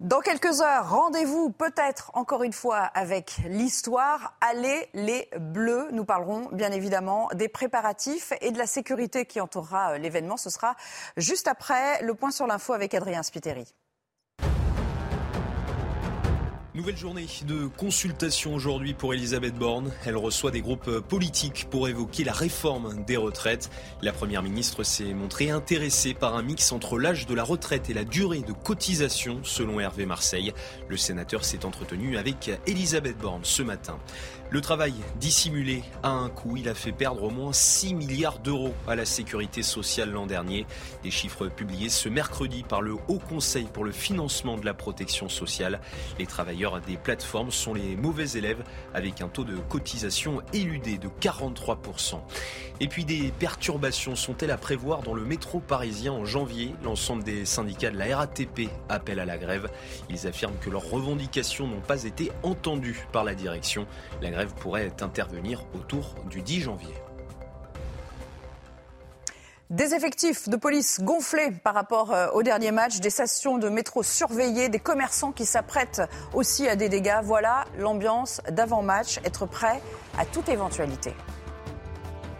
Dans quelques heures, rendez-vous peut-être encore une fois avec l'histoire. Allez les Bleus. Nous parlerons bien évidemment des préparatifs et de la sécurité qui entourera euh, l'événement. Ce sera juste après le point sur l'info avec Adrien Spiteri. Nouvelle journée de consultation aujourd'hui pour Elisabeth Borne. Elle reçoit des groupes politiques pour évoquer la réforme des retraites. La Première ministre s'est montrée intéressée par un mix entre l'âge de la retraite et la durée de cotisation, selon Hervé Marseille. Le sénateur s'est entretenu avec Elisabeth Borne ce matin. Le travail dissimulé a un coût. Il a fait perdre au moins 6 milliards d'euros à la sécurité sociale l'an dernier. Des chiffres publiés ce mercredi par le Haut Conseil pour le financement de la protection sociale. Les travailleurs des plateformes sont les mauvais élèves avec un taux de cotisation éludé de 43%. Et puis des perturbations sont-elles à prévoir dans le métro parisien en janvier? L'ensemble des syndicats de la RATP appellent à la grève. Ils affirment que leurs revendications n'ont pas été entendues par la direction. Grève pourrait intervenir autour du 10 janvier. Des effectifs de police gonflés par rapport euh, au dernier match, des stations de métro surveillées, des commerçants qui s'apprêtent aussi à des dégâts. Voilà l'ambiance d'avant-match, être prêt à toute éventualité.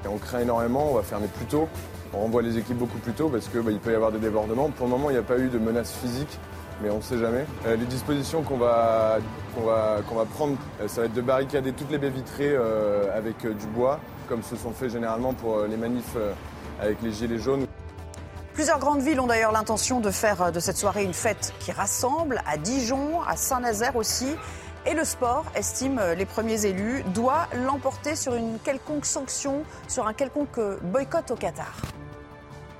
On craint énormément, on va fermer plus tôt. On renvoie les équipes beaucoup plus tôt parce qu'il bah, peut y avoir des débordements. Pour le moment, il n'y a pas eu de menaces physiques, mais on ne sait jamais. Euh, les dispositions qu'on va, qu'on va, qu'on va prendre, euh, ça va être de barricader toutes les baies vitrées euh, avec euh, du bois, comme se sont fait généralement pour euh, les manifs euh, avec les gilets jaunes. Plusieurs grandes villes ont d'ailleurs l'intention de faire de cette soirée une fête qui rassemble, à Dijon, à Saint-Nazaire aussi. Et le sport, estime euh, les premiers élus, doit l'emporter sur une quelconque sanction, sur un quelconque boycott au Qatar.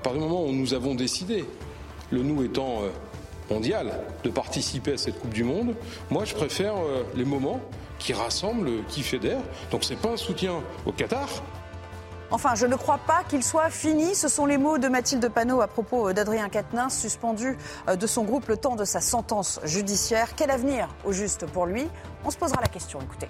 Partir du moment où nous avons décidé, le nous étant euh, mondial, de participer à cette Coupe du Monde, moi je préfère euh, les moments qui rassemblent, qui fédèrent. Donc c'est pas un soutien au Qatar, Enfin, je ne crois pas qu'il soit fini. Ce sont les mots de Mathilde Panot à propos euh, d'Adrien Quatennens, suspendu euh, de son groupe le temps de sa sentence judiciaire. Quel avenir au juste pour lui? On se posera la question, écoutez.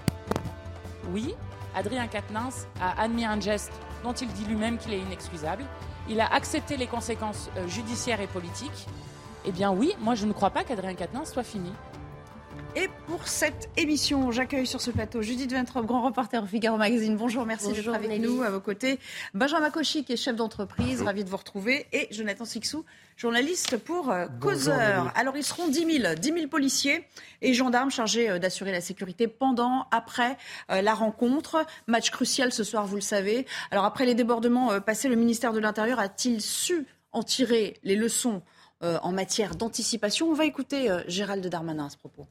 Oui, Adrien Quatennens a admis un geste dont il dit lui-même qu'il est inexcusable. Il a accepté les conséquences euh, judiciaires et politiques. Eh bien oui, moi je ne crois pas qu'Adrien Quatennens soit fini. Et pour cette émission, j'accueille sur ce plateau Judith Ventrop, grand reporter au Figaro Magazine. Bonjour, merci d'être avec Nelly. nous à vos côtés. Benjamin Cauchy, qui est chef d'entreprise, ravi de vous retrouver. Et Jonathan Sixou, journaliste pour euh, Causeur. Alors, ils seront 10 000, 10 000 policiers et gendarmes chargés euh, d'assurer la sécurité pendant, après euh, la rencontre. Match crucial ce soir, vous le savez. Alors, après les débordements euh, passés, le ministère de l'Intérieur a-t-il su en tirer les leçons euh, en matière d'anticipation On va écouter euh, Gérald Darmanin à ce propos.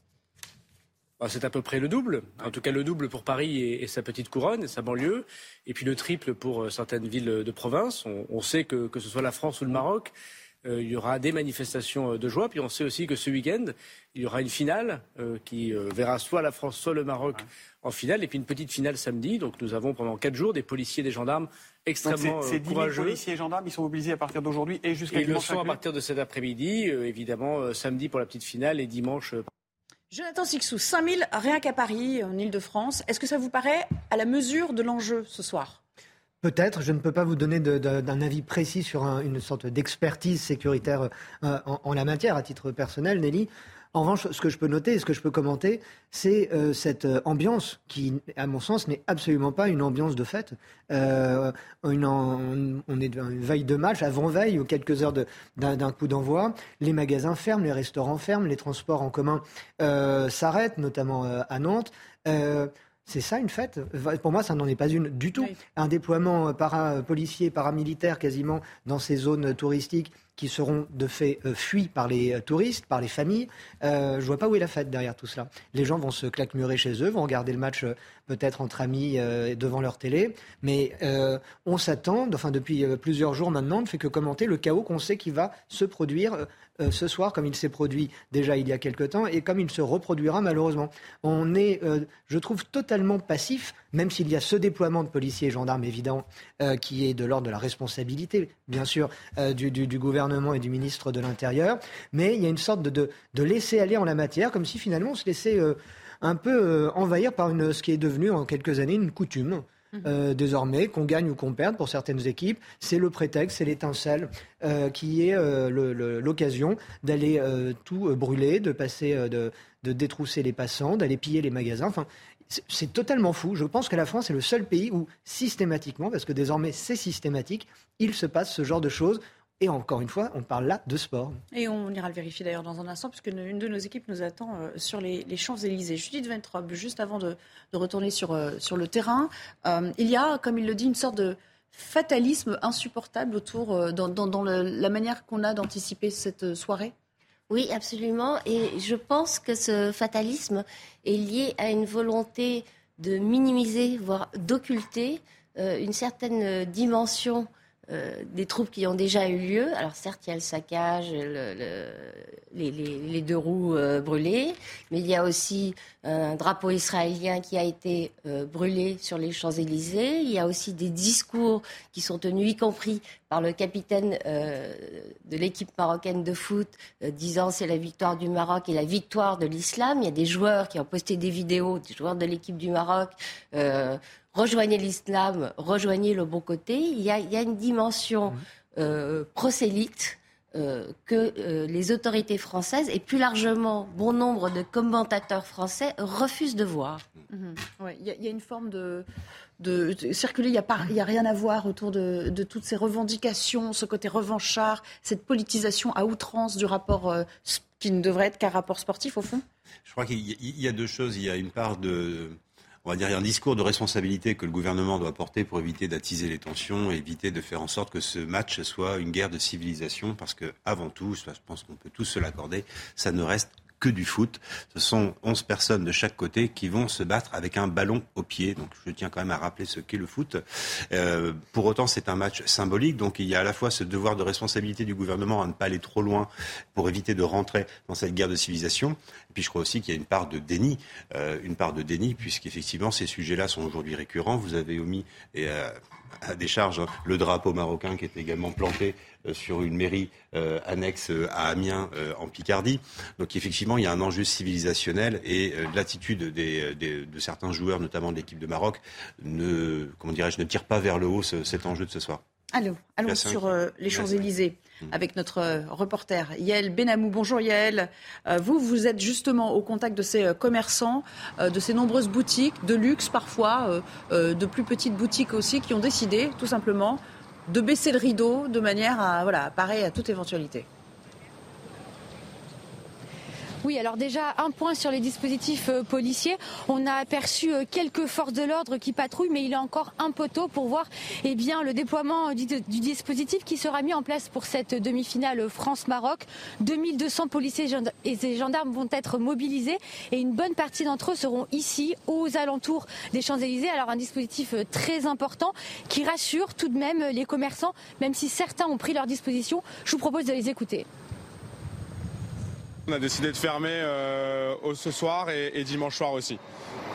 Bah, C'est à peu près le double. En tout cas, le double pour Paris et, sa petite couronne et sa banlieue. Et puis le triple pour euh, certaines villes de province. On sait que, que ce soit la France ou le Maroc, euh, il y aura des manifestations euh, de joie. Puis on sait aussi que ce week-end, il y aura une finale euh, qui euh, verra soit la France, soit le Maroc en finale. Et puis une petite finale samedi. Donc nous avons pendant quatre jours des policiers, des gendarmes extrêmement c'est- ces 10 000 courageux. policiers et gendarmes, ils sont mobilisés à partir d'aujourd'hui et jusqu'à Et ils le dimanche sont à partir de cet après-midi, euh, évidemment, euh, samedi pour la petite finale et dimanche euh, Jonathan Sixou, 5000 rien qu'à Paris, en Ile-de-France. Est-ce que ça vous paraît à la mesure de l'enjeu ce soir? Peut-être, je ne peux pas vous donner d'un avis précis sur un- une sorte d'expertise sécuritaire euh, en, la matière, à titre personnel, Nelly. En revanche, ce que je peux noter et ce que je peux commenter, c'est euh, cette euh, ambiance qui, à mon sens, n'est absolument pas une ambiance de fête. On est une veille de match, avant-veille, ou quelques heures d'un coup d'envoi. Les magasins ferment, les restaurants ferment, les transports en commun s'arrêtent, notamment à Nantes. Euh, c'est ça une fête Pour moi, ça n'en est pas une du tout. Oui. Un déploiement para, policier, paramilitaire quasiment dans ces zones touristiques qui seront de fait euh, fuis par les euh, touristes, par les familles. Euh, je vois pas où est la fête derrière tout cela. Les gens vont se claquemurer chez eux, vont regarder le match peut-être entre amis devant leur télé, mais on s'attend, enfin depuis plusieurs jours maintenant, ne fait que commenter le chaos qu'on sait qui va se produire euh, ce soir, comme il s'est produit déjà il y a quelque temps, et comme il se reproduira malheureusement. On est, euh, je trouve, totalement passif, même s'il y a ce déploiement de policiers et gendarmes évident, euh, qui est de l'ordre de la responsabilité, bien sûr, du, gouvernement et du ministre de l'Intérieur, mais il y a une sorte de, de, laisser aller en la matière, comme si finalement on se laissait un peu envahir par une, ce qui est devenu en quelques années une coutume. Euh, désormais, qu'on gagne ou qu'on perde pour certaines équipes, c'est le prétexte, c'est l'étincelle euh, qui est euh, l'occasion d'aller tout brûler, de passer, de, de, détrousser les passants, d'aller piller les magasins. Enfin, c'est totalement fou. Je pense que la France est le seul pays où systématiquement, parce que désormais c'est systématique, il se passe ce genre de choses. Et encore une fois, on parle là de sport. Et on ira le vérifier d'ailleurs dans un instant, puisque une de nos équipes nous attend euh, sur les, Champs-Élysées. Judith Ventrobe, juste avant de, retourner sur, euh, sur le terrain, euh, il y a, comme il le dit, une sorte de fatalisme insupportable autour, dans, la manière qu'on a d'anticiper cette soirée Oui, absolument. Et je pense que ce fatalisme est lié à une volonté de minimiser, voire d'occulter une certaine dimension euh, des troupes qui ont déjà eu lieu. Alors certes, il y a le saccage, les, deux roues euh, brûlées, mais il y a aussi un drapeau israélien qui a été euh, brûlé sur les Champs-Élysées. Il y a aussi des discours qui sont tenus, y compris par le capitaine de l'équipe marocaine de foot, disant c'est la victoire du Maroc et la victoire de l'islam. Il y a des joueurs qui ont posté des vidéos, des joueurs de l'équipe du Maroc rejoignez l'islam, rejoignez le bon côté. Il y a, une dimension euh, prosélyte euh, que euh, les autorités françaises et plus largement bon nombre de commentateurs français refusent de voir. Mhm. Il y, a une forme de, circuler, il n'y a, a, rien à voir autour de, toutes ces revendications, ce côté revanchard, cette politisation à outrance du rapport qui ne devrait être qu'un rapport sportif au fond Je crois qu'il y, a deux choses. Il y a une part de on va dire, un discours de responsabilité que le gouvernement doit porter pour éviter d'attiser les tensions, éviter de faire en sorte que ce match soit une guerre de civilisation, parce que avant tout, je pense qu'on peut tous se l'accorder, ça ne reste que du foot. Ce sont 11 personnes de chaque côté qui vont se battre avec un ballon au pied. Donc je tiens quand même à rappeler ce qu'est le foot. Euh, pour autant, c'est un match symbolique. Donc il y a à la fois ce devoir de responsabilité du gouvernement à ne pas aller trop loin pour éviter de rentrer dans cette guerre de civilisation. Et puis je crois aussi qu'il y a une part de déni, euh, une part de déni, puisqu'effectivement ces sujets-là sont aujourd'hui récurrents. Vous avez omis euh, à des charges hein, le drapeau marocain qui est également planté euh, sur une mairie euh, annexe euh, à Amiens en Picardie. Donc effectivement, il y a un enjeu civilisationnel et l'attitude de certains joueurs, notamment de l'équipe de Maroc, ne, comment dirais-je, ne tire pas vers le haut cet enjeu de ce soir. Allô, allons sur les Champs-Élysées mm. avec notre reporter Yael Benamou. Bonjour Yael. vous, vous êtes justement au contact de ces commerçants, de ces nombreuses boutiques, de luxe parfois, de plus petites boutiques aussi, qui ont décidé tout simplement de baisser le rideau de manière à, voilà, parer à toute éventualité. Oui, alors déjà, un point sur les dispositifs euh, policiers. On a aperçu euh, quelques forces de l'ordre qui patrouillent, mais il est encore un peu tôt pour voir eh le déploiement du, dispositif qui sera mis en place pour cette demi-finale France-Maroc. 2200 policiers et gendarmes vont être mobilisés et une bonne partie d'entre eux seront ici, aux alentours des Champs-Élysées. Alors un dispositif euh, très important qui rassure tout de même les commerçants, même si certains ont pris leur disposition. Je vous propose de les écouter. On a décidé de fermer euh, ce soir et, dimanche soir aussi.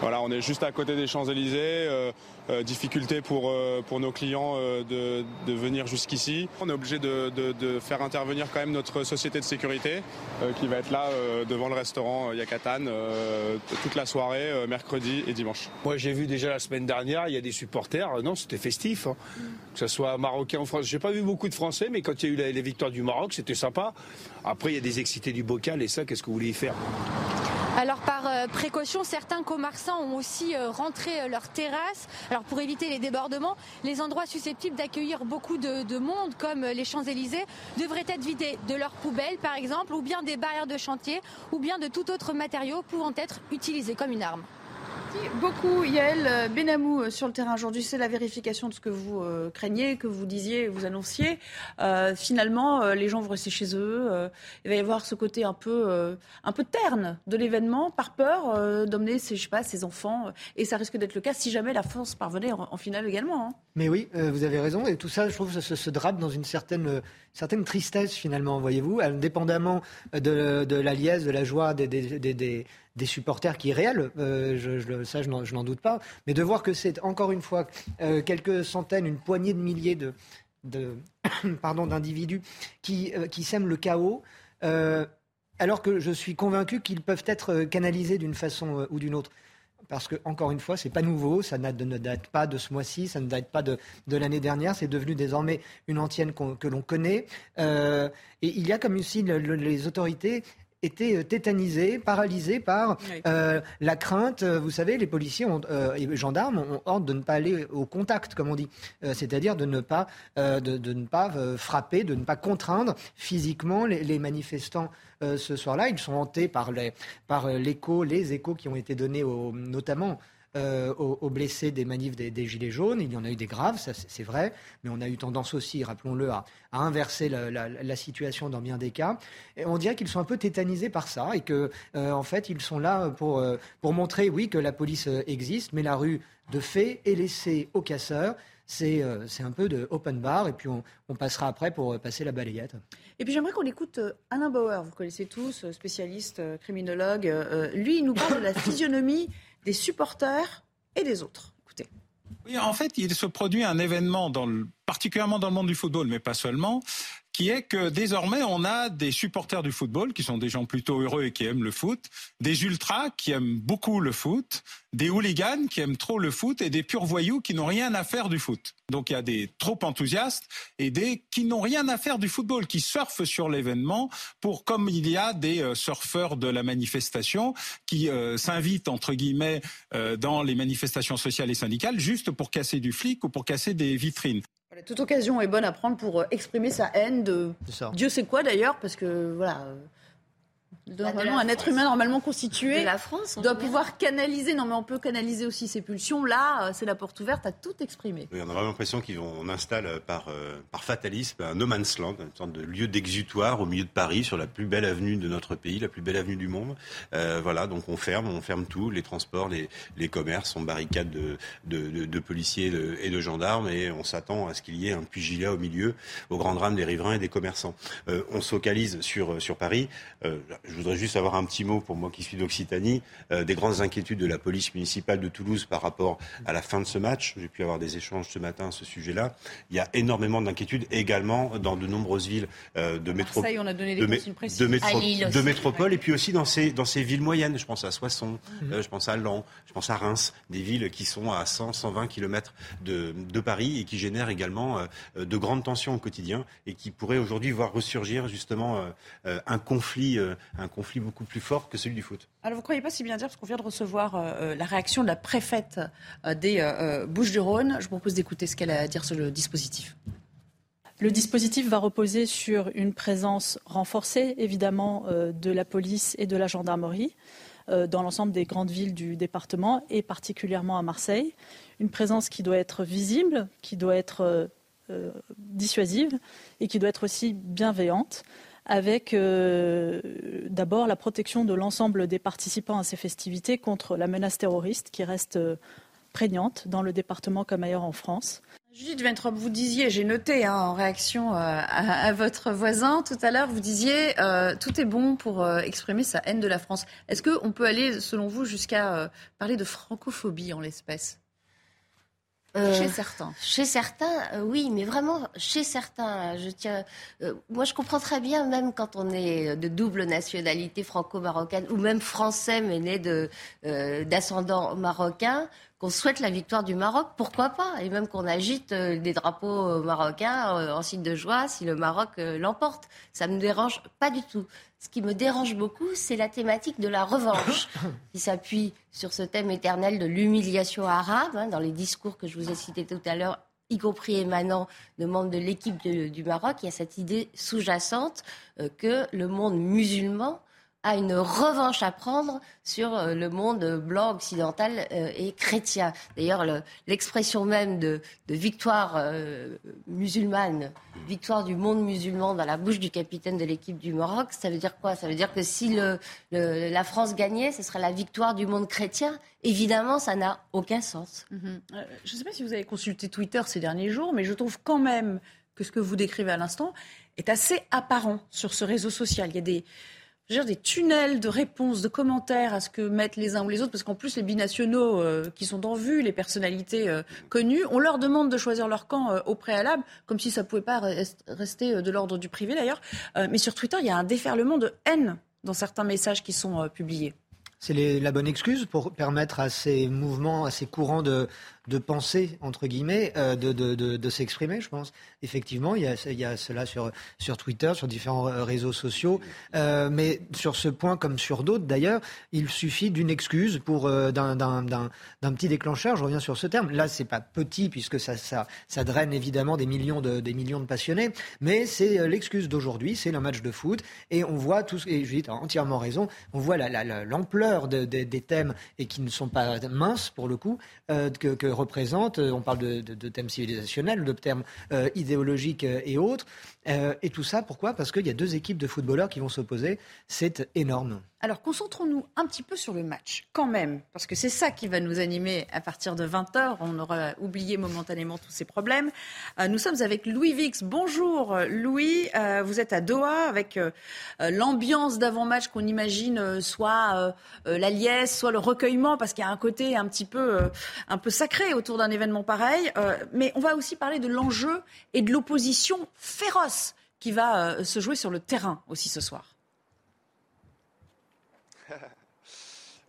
On est juste à côté des Champs-Élysées. Euh, difficulté pour, euh, pour nos clients euh, de, de, venir jusqu'ici. On est obligé de, de, faire intervenir quand même notre société de sécurité qui va être là devant le restaurant Yakatan toute la soirée, mercredi et dimanche. Moi j'ai vu déjà la semaine dernière, il y a des supporters, non c'était festif, hein. que ce soit marocain ou français. J'ai pas vu beaucoup de Français, mais quand il y a eu les victoires du Maroc, c'était sympa. Après il y a des excités du bocal et ça, qu'est-ce que vous voulez y faire? Alors par précaution, certains commerçants ont aussi rentré leurs terrasses. Alors pour éviter les débordements, les endroits susceptibles d'accueillir beaucoup de, monde, comme les Champs-Élysées, devraient être vidés de leurs poubelles, par exemple, ou bien des barrières de chantier, ou bien de tout autre matériau pouvant être utilisé comme une arme. Merci beaucoup Yael Benamou sur le terrain aujourd'hui. C'est la vérification de ce que vous euh, craignez, que vous disiez, vous annonciez. Euh, finalement, euh, les gens vont rester chez eux. Euh, il va y avoir ce côté un peu, euh, un peu terne de l'événement, par peur euh, d'emmener ses, ses enfants. Et ça risque d'être le cas si jamais la France parvenait en, finale également. hein. Mais oui, euh, vous avez raison. Et tout ça, je trouve, ça se, se drape dans une certaine, euh, certaine tristesse, finalement, voyez-vous, indépendamment de, la liesse, de la joie des- des supporters qui est réel. Euh, je, ça, je n'en doute pas. Mais de voir que c'est, encore une fois, euh, quelques centaines, une poignée de milliers de, pardon, d'individus qui, euh, qui sèment le chaos. euh, alors que je suis convaincu qu'ils peuvent être canalisés d'une façon ou d'une autre parce que encore une fois, c'est pas nouveau, ça ne date pas de ce mois-ci, ça ne date pas de, l'année dernière, c'est devenu désormais une antienne que l'on connaît. Et il y a comme le- les autorités étaient euh, tétanisées, paralysées par Oui. euh, la crainte. Euh, Vous savez, les policiers ont, euh, et les gendarmes ont ordre de ne pas aller au contact, comme on dit, Euh, c'est-à-dire de ne pas, de, de ne pas frapper, de ne pas contraindre physiquement les, les manifestants ce soir-là. Ils sont hantés par les, par l'écho, les échos qui ont été donnés notamment euh, aux, blessés des manifs des, Gilets jaunes. Il y en a eu des graves, c'est vrai, mais on a eu tendance aussi, rappelons-le, à, inverser la, situation dans bien des cas. Et on dirait qu'ils sont un peu tétanisés par ça et que, euh, en fait, ils sont là pour, euh, pour montrer, oui, que la police existe, mais la rue de fait est laissée aux casseurs. C'est euh, un peu de open bar et puis on, passera après pour passer la balayette. Et puis j'aimerais qu'on écoute euh, Alain Bauer, vous connaissez tous, spécialiste, criminologue. Lui, il nous parle de la physionomie des supporters et des autres. Écoutez. Oui, en fait, il se produit un événement, particulièrement dans le monde du football, mais pas seulement, qui est que désormais, on a des supporters du football, qui sont des gens plutôt heureux et qui aiment le foot, des ultras qui aiment beaucoup le foot, des hooligans qui aiment trop le foot et des purs voyous qui n'ont rien à faire du foot. Donc il y a des trop enthousiastes et des qui n'ont rien à faire du football, qui surfent sur l'événement pour, comme il y a des euh, surfeurs de la manifestation qui euh, s'invitent, entre guillemets, euh, dans les manifestations sociales et syndicales, juste pour casser du flic ou pour casser des vitrines. Voilà, toute occasion est bonne à prendre pour euh, exprimer sa haine de Dieu sait quoi d'ailleurs, parce que voilà. Euh, Normalement, un être humain normalement constitué De la France, doit pouvoir canaliser. Non, mais on peut canaliser aussi ses pulsions. Là, euh, c'est la porte ouverte à tout exprimer. Oui, on a vraiment l'impression qu'on installe euh, par, euh, par fatalisme un no man's land, une sorte de lieu d'exutoire au milieu de Paris, sur la plus belle avenue de notre pays, la plus belle avenue du monde. Euh, voilà, donc on ferme, on ferme tout, les transports, les, les commerces, on barricade de, de, de- de policiers et de, et de gendarmes, et on s'attend à ce qu'il y ait un pugilat au milieu, au grand drame des riverains et des commerçants. Euh, on se focalise sur, sur Paris. Euh, je voudrais juste avoir un petit mot pour moi qui suis d'Occitanie, euh, des grandes inquiétudes de la police municipale de Toulouse par rapport à la fin de ce match. J'ai pu avoir des échanges ce matin à ce sujet-là. Il y a énormément d'inquiétudes également dans de nombreuses villes euh, de métropole. Marseille, on a donné des de, mé- de métro- métropole et puis aussi dans ces, dans ces villes moyennes. Je pense à Soissons, Mhm. euh, je pense à Lens, je pense à Reims, des villes qui sont à 100, 120 kilomètres de, de Paris et qui génèrent également euh, de grandes tensions au quotidien et qui pourraient aujourd'hui voir ressurgir justement euh, euh, un conflit, euh, un conflit beaucoup plus fort que celui du foot. Alors, vous ne croyez pas si bien dire, parce qu'on vient de recevoir euh, euh, la réaction de la préfète euh, des euh, Bouches-du-Rhône. Je vous propose d'écouter ce qu'elle a à dire sur le dispositif. Le dispositif va reposer sur une présence renforcée, évidemment, euh, de la police et de la gendarmerie euh, dans l'ensemble des grandes villes du département et particulièrement à Marseille. Une présence qui doit être visible, qui doit être euh, euh, dissuasive et qui doit être aussi bienveillante avec euh, d'abord la protection de l'ensemble des participants à ces festivités contre la menace terroriste qui reste euh, prégnante dans le département comme ailleurs en France. Judith Ventrop, vous disiez, j'ai noté hein, en réaction euh, à, votre voisin tout à l'heure, vous disiez tout est bon pour exprimer sa haine de la France. Est-ce qu'on peut aller, selon vous, jusqu'à parler de francophobie en l'espèce? Euh, Chez certains. Chez certains, euh, oui, mais vraiment chez certains. Je tiens, euh, moi, je comprends très bien, même quand on est de double nationalité franco-marocaine ou même français mais né de euh, d'ascendant marocain, qu'on souhaite la victoire du Maroc, pourquoi pas? Et même qu'on agite euh, des drapeaux euh, marocains euh, en signe de joie si le Maroc euh, l'emporte. Ça me dérange pas du tout. Ce qui me dérange beaucoup, c'est la thématique de la revanche, qui s'appuie sur ce thème éternel de l'humiliation arabe, hein, dans les discours que je vous ai cités tout à l'heure, y compris émanant de membres de l'équipe du Maroc. Il y a cette idée sous-jacente euh, que le monde musulman a une revanche à prendre sur euh, le monde blanc, occidental euh, et chrétien. D'ailleurs, l'expression même de, victoire euh, musulmane, victoire du monde musulman dans la bouche du capitaine de l'équipe du Maroc, ça veut dire quoi? Ça veut dire que si la France gagnait, ce serait la victoire du monde chrétien? Évidemment, ça n'a aucun sens. Mhm. je ne sais pas si vous avez consulté Twitter ces derniers jours, mais je trouve quand même que ce que vous décrivez à l'instant est assez apparent sur ce réseau social. Il y a des des tunnels de réponses, de commentaires à ce que mettent les uns ou les autres, parce qu'en plus, les binationaux euh, qui sont en vue, les personnalités euh, connues, on leur demande de choisir leur camp euh, au préalable, comme si ça pouvait pas rester de l'ordre du privé d'ailleurs. mais sur Twitter, il y a un déferlement de haine dans certains messages qui sont publiés. C'est la bonne excuse pour permettre à ces mouvements, à ces courants de, de pensée, entre guillemets, euh, de, de, de, s'exprimer, je pense. Effectivement, il y a, cela sur, sur Twitter, sur différents euh, réseaux sociaux. Euh, mais sur ce point, comme sur d'autres d'ailleurs, il suffit d'une excuse pour euh, d'un, petit déclencheur. Je reviens sur ce terme. Là, c'est pas petit puisque ça, ça, ça draine évidemment des millions de, des millions de passionnés. Mais c'est l'excuse d'aujourd'hui, c'est le match de foot. Et on voit tout, et Judith a entièrement raison, on voit la, la, l'ampleur de, des thèmes et qui ne sont pas minces pour le coup, que, que représente. Euh, on parle de, thèmes civilisationnels, de thèmes euh, idéologiques euh, et autres. Et tout ça, pourquoi? Parce qu'il y a deux équipes de footballeurs qui vont s'opposer. C'est énorme. Alors concentrons-nous un petit peu sur le match, quand même, parce que c'est ça qui va nous animer à partir de 20h. On aura oublié momentanément tous ces problèmes. Euh, nous sommes avec Louis Vix. Bonjour Louis, euh, vous êtes à Doha avec euh, l'ambiance d'avant-match qu'on imagine soit la liesse, soit le recueillement, parce qu'il y a un côté un petit peu, un peu sacré autour d'un événement pareil. mais on va aussi parler de l'enjeu et de l'opposition féroce qui va se jouer sur le terrain aussi ce soir.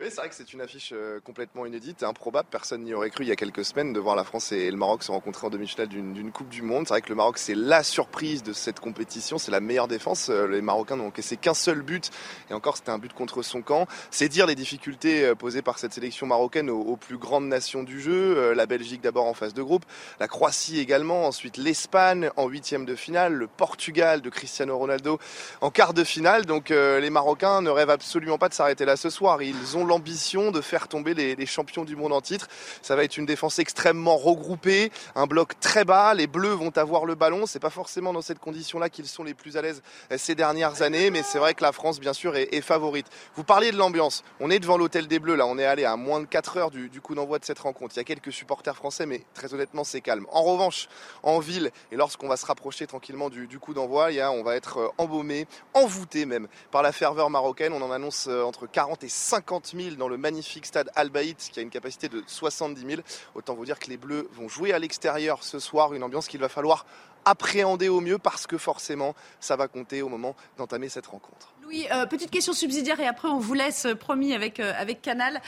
Oui, c'est vrai que c'est une affiche euh, complètement inédite improbable. Personne n'y aurait cru il y a quelques semaines de voir la France et le Maroc se rencontrer en demi-finale d'une Coupe du Monde. C'est vrai que le Maroc, c'est la surprise de cette compétition. C'est la meilleure défense. Euh, les Marocains n'ont encaissé qu'un seul but et encore, c'était un but contre son camp. C'est dire les difficultés euh, posées par cette sélection marocaine aux, plus grandes nations du jeu. La Belgique d'abord en phase de groupe, la Croatie également, ensuite l'Espagne en huitième de finale, le Portugal de Cristiano Ronaldo en quart de finale. Donc les Marocains ne rêvent absolument pas de s'arrêter là ce soir. Ils ont l'ambition de faire tomber les, champions du monde en titre. Ça va être une défense extrêmement regroupée, un bloc très bas. Les Bleus vont avoir le ballon. C'est pas forcément dans cette condition-là qu'ils sont les plus à l'aise ces dernières années, mais c'est vrai que la France, bien sûr, est, favorite. Vous parliez de l'ambiance. On est devant l'hôtel des Bleus. Là, on est allé à moins de 4 heures du, coup d'envoi de cette rencontre. Il y a quelques supporters français, mais très honnêtement, c'est calme. En revanche, en ville et lorsqu'on va se rapprocher tranquillement du, coup d'envoi, on va être euh, embaumé, envoûté même par la ferveur marocaine. On en annonce euh, entre 40 et 50 000 dans le magnifique stade Al Baït qui a une capacité de 70 000. Autant vous dire que les Bleus vont jouer à l'extérieur ce soir, une ambiance qu'il va falloir appréhender au mieux parce que forcément ça va compter au moment d'entamer cette rencontre. Louis, euh, petite question subsidiaire et après on vous laisse euh, promis avec, euh, avec Canal.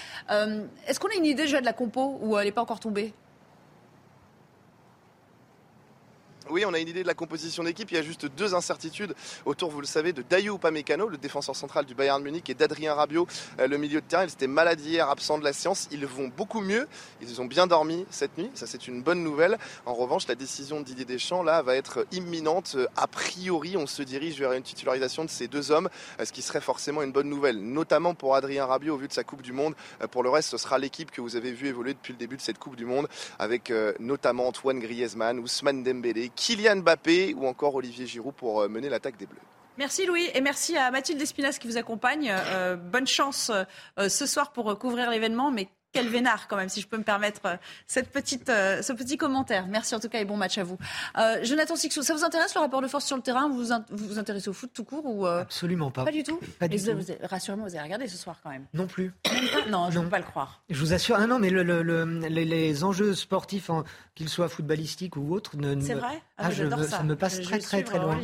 Est-ce qu'on a une idée déjà de la compo ou elle n'est pas encore tombée? Oui, on a une idée de la composition d'équipe. Il y a juste deux incertitudes autour, vous le savez, de Dayo Upamecano, le défenseur central du Bayern Munich, et d'Adrien Rabiot, euh, le milieu de terrain. Ils étaient malades hier, absents de la séance. Ils vont beaucoup mieux. Ils ont bien dormi cette nuit. Ça, c'est une bonne nouvelle. En revanche, la décision de Didier Deschamps, là, va être imminente. A priori, on se dirige vers une titularisation de ces deux hommes, euh, ce qui serait forcément une bonne nouvelle, notamment pour Adrien Rabiot au vu de sa Coupe du Monde. Euh, pour le reste, ce sera l'équipe que vous avez vu évoluer depuis le début de cette Coupe du Monde, avec notamment Antoine Griezmann, Ousmane Dembélé, Kylian Mbappé ou encore Olivier Giroud pour euh, mener l'attaque des Bleus. Merci Louis et merci à Mathilde Espinas qui vous accompagne. Euh, bonne chance euh, ce soir pour couvrir l'événement, mais quel vénard quand même, si je peux me permettre euh, cette petite, euh, ce petit commentaire. Merci en tout cas et bon match à vous. Euh, Jonathan Sixou, ça vous intéresse le rapport de force sur le terrain? Vous vous, vous intéressez au foot tout court ou Absolument pas. Pas du tout? Pas du tout. Rassurez-moi, vous avez regardé ce soir quand même. Non plus. non, je ne peux pas le croire. Je vous assure, ah non, mais le, les, enjeux sportifs, qu'ils soient footballistiques ou autres, ne. C'est vrai? Ah, ah je ça. me passe très très très loin.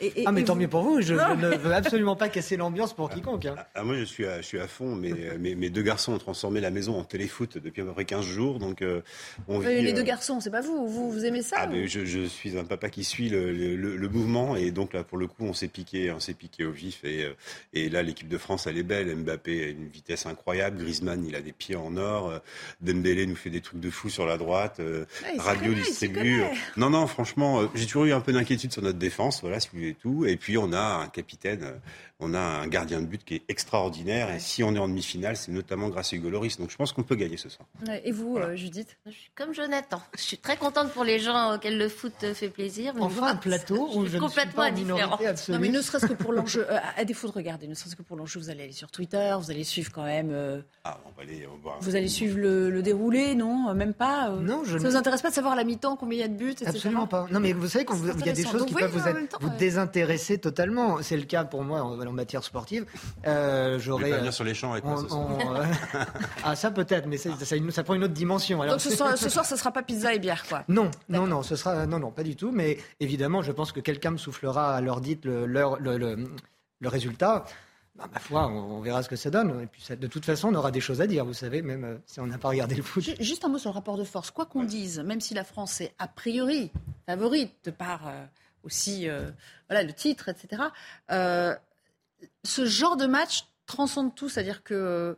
Et, ah mais tant mieux pour vous. Je, ne veux absolument pas casser l'ambiance pour quiconque. Hein. Ah, moi je suis à, je suis à fond. Mais mes deux garçons ont transformé la maison en téléfoot depuis à peu près 15 jours. Donc, euh, on Euh, vit, les euh, deux garçons, c'est pas vous. Vous, vous aimez ça ah, ou- mais je, je suis un papa qui suit le, le- mouvement et donc là pour le coup on s'est piqué on s'est piqué au vif et, euh, et là l'équipe de France elle est belle. Mbappé a une vitesse incroyable. Griezmann il a des pieds en or. Euh, Dembélé nous fait des trucs de fou sur la droite. Euh, Ah, connaît, s'y distribue. non non franchement euh, j'ai toujours eu un peu d'inquiétude sur notre défense voilà si vous voulez tout. Et puis on a un capitaine euh, on a un gardien de but qui est extraordinaire et si on est en demi-finale c'est notamment grâce à Hugo Lloris donc je pense qu'on peut gagner ce soir Ouais, Et vous, euh, Judith? Je suis comme Jonathan. Je suis très contente pour les gens auxquels le foot fait plaisir. Mais Enfin, un plateau où je je suis ne suis complètement pas. Non, mais ne serait-ce que pour l'enjeu, euh, à défaut de regarder, ne serait-ce que pour l'enjeu, vous allez aller sur Twitter, vous allez suivre quand même. euh, ah, on va aller on va- Vous allez suivre le, le déroulé, non Même pas euh, Non, je Ça ne- vous intéresse pas de savoir à la mi-temps combien il y a de buts, etc. Absolument pas. Non, mais vous savez, quand il y a des choses Donc qui oui, peuvent vous, vous ouais. désintéresser totalement. C'est le cas pour moi en, matière sportive. Euh, J'aurais. euh, venir sur les champs avec moi on- ce soir on- euh, ah, ça peut-être, mais ça, ça, ça prend une autre dimension. Alors, Donc ce soir, ce soir, ça sera pas pizza et bière, quoi. Non, non, non, ce sera non, non, pas du tout. Mais évidemment, je pense que quelqu'un me soufflera à l'heure dite le, l'heure- le, le- le résultat. Bah, ma foi, on, on verra ce que ça donne. Et puis, ça- de toute façon, on aura des choses à dire, vous savez, même euh, si on n'a pas regardé le foot. Ju- Juste un mot sur le rapport de force. Quoi qu'on dise, même si la France est a priori favorite de par euh, aussi euh, voilà, le titre, etc., euh, ce genre de match transcende tout. C'est-à-dire que euh,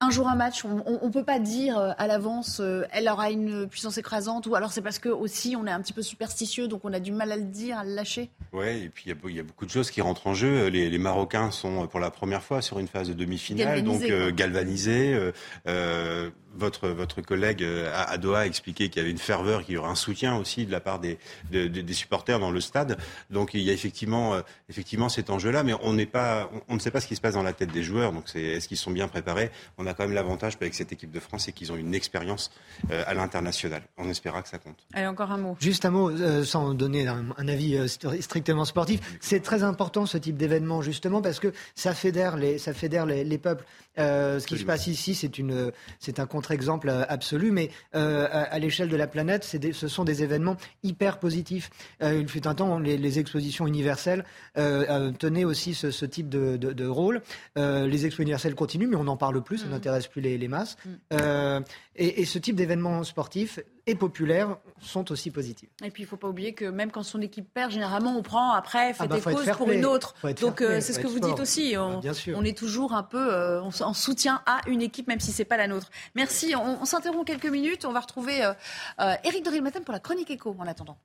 un jour un match, on ne peut pas dire euh, à l'avance euh, elle aura une puissance écrasante ou alors c'est parce que aussi on est un petit peu superstitieux donc on a du mal à le dire, à le lâcher. Ouais, et puis il y a y, beaucoup de choses qui rentrent en jeu. Les, les Marocains sont euh, pour la première fois sur une phase de demi-finale, donc Galvanisés, euh. Euh, euh, votre votre collègue euh, à, à Doha a expliqué qu'il y avait une ferveur, qu'il y aurait un soutien aussi de la part des de- de- des supporters dans le stade. Donc il y a effectivement euh, effectivement cet enjeu-là, mais on n'est pas on, on ne sait pas ce qui se passe dans la tête des joueurs. Donc c'est est-ce qu'ils sont bien préparés? On a quand même l'avantage avec cette équipe de France, c'est qu'ils ont une expérience euh, à l'international. On espéra que ça compte. Allez encore un mot. Juste un mot, euh, sans donner un, un avis euh, st- strictement sportif, c'est très important ce type d'événement justement parce que ça fédère les, ça fédère les, les peuples. Euh, ce qui se passe ici, c'est une, c'est un contre-exemple euh, absolu, mais euh, à, à l'échelle de la planète, c'est des- ce sont des événements hyper positifs. Euh, il fut un temps, les, les expositions universelles tenaient aussi ce, ce type de, de- de rôle. Euh, les expos universelles continuent, mais on n'en parle plus, ça n'intéresse plus les, les masses. Euh, et, et ce type d'événements sportifs et populaires sont aussi positifs. Et puis il faut pas oublier que même quand son équipe perd, généralement on prend après, fait Ah bah, des causes pour play. une autre. Donc euh, c'est ce que vous sport. dites aussi. On, Ah, bien sûr. on est toujours un peu euh, on en soutien à une équipe même si c'est pas la nôtre. Merci. On, on s'interrompt quelques minutes. On va retrouver euh, euh, Éric de Matin pour la chronique écho en attendant.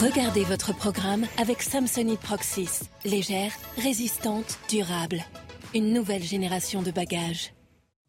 Regardez votre programme avec Samsonite Proxys. Légère, résistante, durable. Une nouvelle génération de bagages.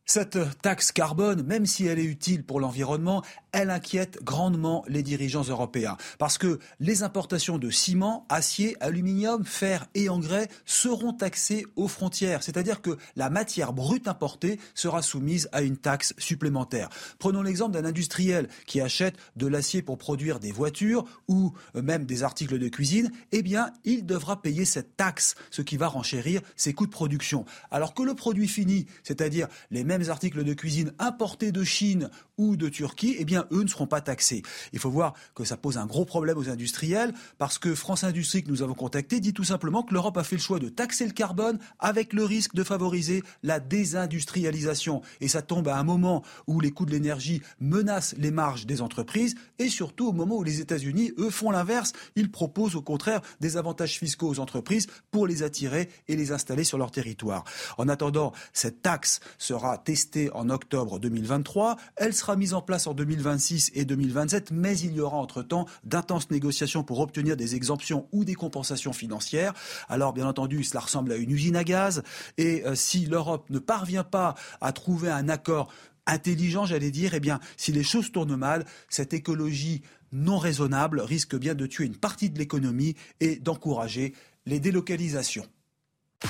Cette taxe carbone, même si elle est utile pour l'environnement, elle inquiète grandement les dirigeants européens. Parce que les importations de ciment, acier, aluminium, fer et engrais seront taxées aux frontières. C'est-à-dire que la matière brute importée sera soumise à une taxe supplémentaire. Prenons l'exemple d'un industriel qui achète de l'acier pour produire des voitures ou même des articles de cuisine. Eh bien, il devra payer cette taxe, ce qui va renchérir ses coûts de production. Alors que le produit fini, c'est-à-dire les mêmes articles de cuisine importés de Chine ou de Turquie, eh bien, eux ne seront pas taxés. Il faut voir que ça pose un gros problème aux industriels parce que France Industrie, que nous avons contacté, dit tout simplement que l'Europe a fait le choix de taxer le carbone avec le risque de favoriser la désindustrialisation. Et ça tombe à un moment où les coûts de l'énergie menacent les marges des entreprises et surtout au moment où les États-Unis, eux, font l'inverse. Ils proposent au contraire des avantages fiscaux aux entreprises pour les attirer et les installer sur leur territoire. En attendant, cette taxe sera testée en octobre 2023. Elle sera mise en place en 2026 et 2027, mais il y aura entre-temps d'intenses négociations pour obtenir des exemptions ou des compensations financières. Alors, bien entendu, cela ressemble à une usine à gaz. Et euh, si l'Europe ne parvient pas à trouver un accord intelligent, j'allais dire, eh si les choses tournent mal, cette écologie non raisonnable risque bien de tuer une partie de l'économie et d'encourager les délocalisations.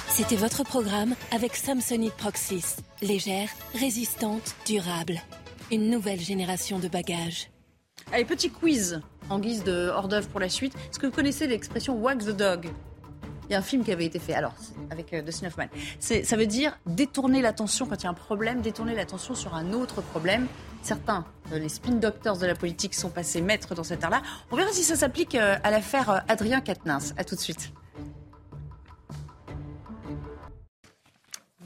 C'était votre programme avec Samsonite Proxys. Légère, résistante, durable. Une nouvelle génération de bagages. Allez, petit quiz en guise de hors d'œuvre pour la suite. Est-ce que vous connaissez l'expression wag the dog Il y a un film qui avait été fait, alors, avec euh, Dustin Hoffman. Ça veut dire détourner l'attention quand il y a un problème, détourner l'attention sur un autre problème. Certains, euh, les spin doctors de la politique, sont passés maîtres dans cet art-là. On verra si ça s'applique euh, à l'affaire euh, Adrien Quatennens. À tout de suite.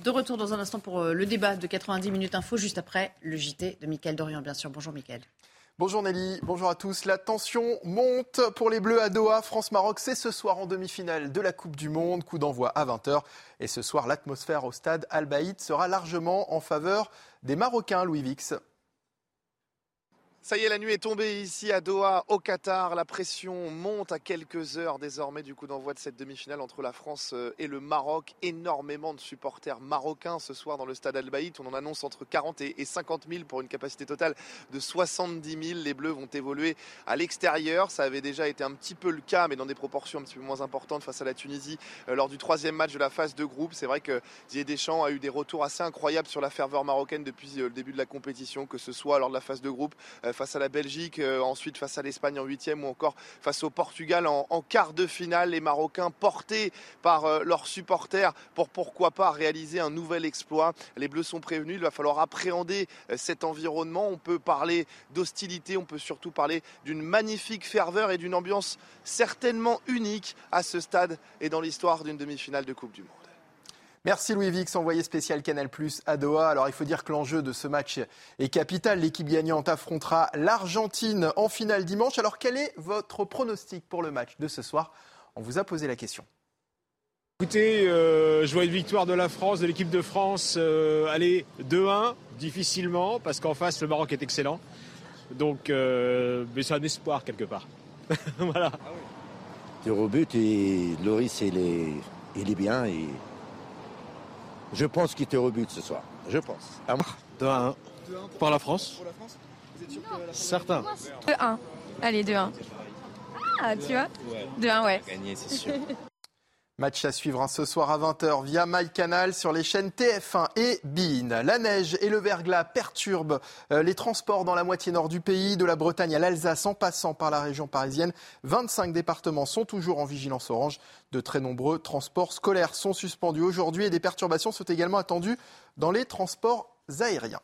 De retour dans un instant pour le débat de 90 minutes info, juste après le JT de Mickaël Dorian, bien sûr. Bonjour Mickaël. Bonjour Nelly, bonjour à tous. La tension monte pour les Bleus à Doha. France-Maroc, c'est ce soir en demi-finale de la Coupe du Monde. Coup d'envoi à 20h. Et ce soir, l'atmosphère au stade Al Baïd sera largement en faveur des Marocains, Louis Vix. Ça y est, la nuit est tombée ici à Doha, au Qatar. La pression monte à quelques heures désormais du coup d'envoi de cette demi-finale entre la France euh, et le Maroc. Énormément de supporters marocains ce soir dans le stade Al Baït. On en annonce entre 40 et 50 000 pour une capacité totale de 70 000. Les Bleus vont évoluer à l'extérieur. Ça avait déjà été un petit peu le cas, mais dans des proportions un petit peu moins importantes face à la Tunisie euh, lors du troisième match de la phase de groupe. C'est vrai que Didier Deschamps a eu des retours assez incroyables sur la ferveur marocaine depuis euh, le début de la compétition, que ce soit lors de la phase de groupe face à la Belgique, euh, ensuite face à l'Espagne en huitième ou encore face au Portugal en, quart de finale. Les Marocains portés par euh, leurs supporters pour pourquoi pas réaliser un nouvel exploit. Les Bleus sont prévenus, il va falloir appréhender euh, cet environnement. On peut parler d'hostilité, on peut surtout parler d'une magnifique ferveur et d'une ambiance certainement unique à ce stade et dans l'histoire d'une demi-finale de Coupe du Monde. Merci Louis Vix, envoyé spécial Canal Plus à Doha. Alors il faut dire que l'enjeu de ce match est capital. L'équipe gagnante affrontera l'Argentine en finale dimanche. Alors quel est votre pronostic pour le match de ce soir? On vous a posé la question. Écoutez, euh, je vois une victoire de la France, de l'équipe de France, euh, aller 2-1, difficilement, parce qu'en face, le Maroc est excellent. Donc, euh, mais c'est un espoir quelque part. voilà. Tir au but et Loris, il est, il est bien. Et je pense qu'il te rebute ce soir. Je pense. 2 à 1. Pour la France Pour la France Certain. 2-1. Allez, 2-1. Ah, tu vois? 2-1, ouais. Gagner, c'est sûr. Match à suivre hein, ce soir à 20h via MyCanal sur les chaînes TF1 et BIN. La neige et le verglas perturbent euh, les transports dans la moitié nord du pays, de la Bretagne à l'Alsace en passant par la région parisienne. 25 départements sont toujours en vigilance orange. De très nombreux transports scolaires sont suspendus aujourd'hui et des perturbations sont également attendues dans les transports aériens.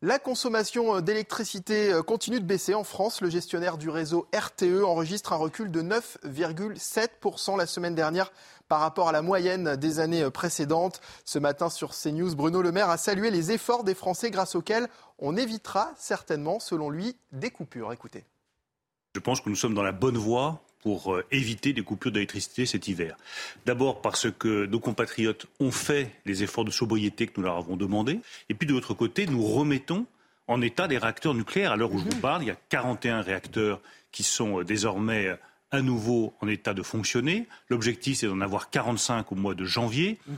La consommation euh, d'électricité euh, continue de baisser en France. Le gestionnaire du réseau RTE enregistre un recul de 9,7% la semaine dernière par rapport à la moyenne des années euh, précédentes. Ce matin sur CNews, Bruno Le Maire a salué les efforts des Français grâce auxquels on évitera certainement, selon lui, des coupures. Écoutez. Je pense que nous sommes dans la bonne voie pour euh, éviter des coupures d'électricité cet hiver. D'abord parce que nos compatriotes ont fait les efforts de sobriété que nous leur avons demandés. Et puis de l'autre côté, nous remettons en état des réacteurs nucléaires. À l'heure où je vous mhm. parle, il y a 41 réacteurs qui sont euh, désormais euh, à nouveau en état de fonctionner. L'objectif, c'est d'en avoir 45 au mois de janvier. Mhm.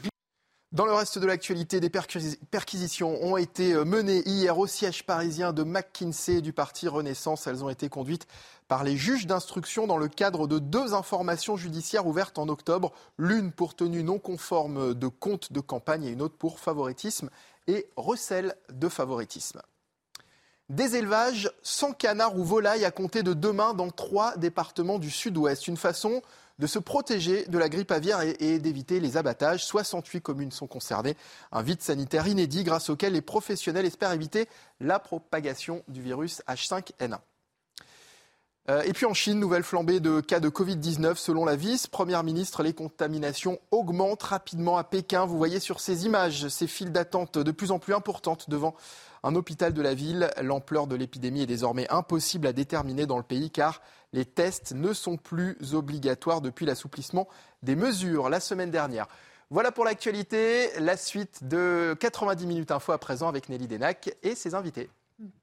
Dans le reste de l'actualité, des perquisitions ont été menées hier au siège parisien de McKinsey du parti Renaissance. Elles ont été conduites par les juges d'instruction dans le cadre de deux informations judiciaires ouvertes en octobre, l'une pour tenue non conforme de compte de campagne et une autre pour favoritisme et recel de favoritisme. Des élevages sans canards ou volailles à compter de demain dans trois départements du sud-ouest. Une façon de se protéger de la grippe aviaire et, d'éviter les abattages. 68 communes sont concernées. Un vide sanitaire inédit grâce auquel les professionnels espèrent éviter la propagation du virus H5N1. Euh, et puis en Chine, nouvelle flambée de cas de Covid-19. Selon la vice-première ministre, les contaminations augmentent rapidement à Pékin. Vous voyez sur ces images ces files d'attente de plus en plus importantes devant un hôpital de la ville. L'ampleur de l'épidémie est désormais impossible à déterminer dans le pays car les tests ne sont plus obligatoires depuis l'assouplissement des mesures la semaine dernière. Voilà pour l'actualité. La suite de 90 minutes info à présent avec Nelly Denac et ses invités.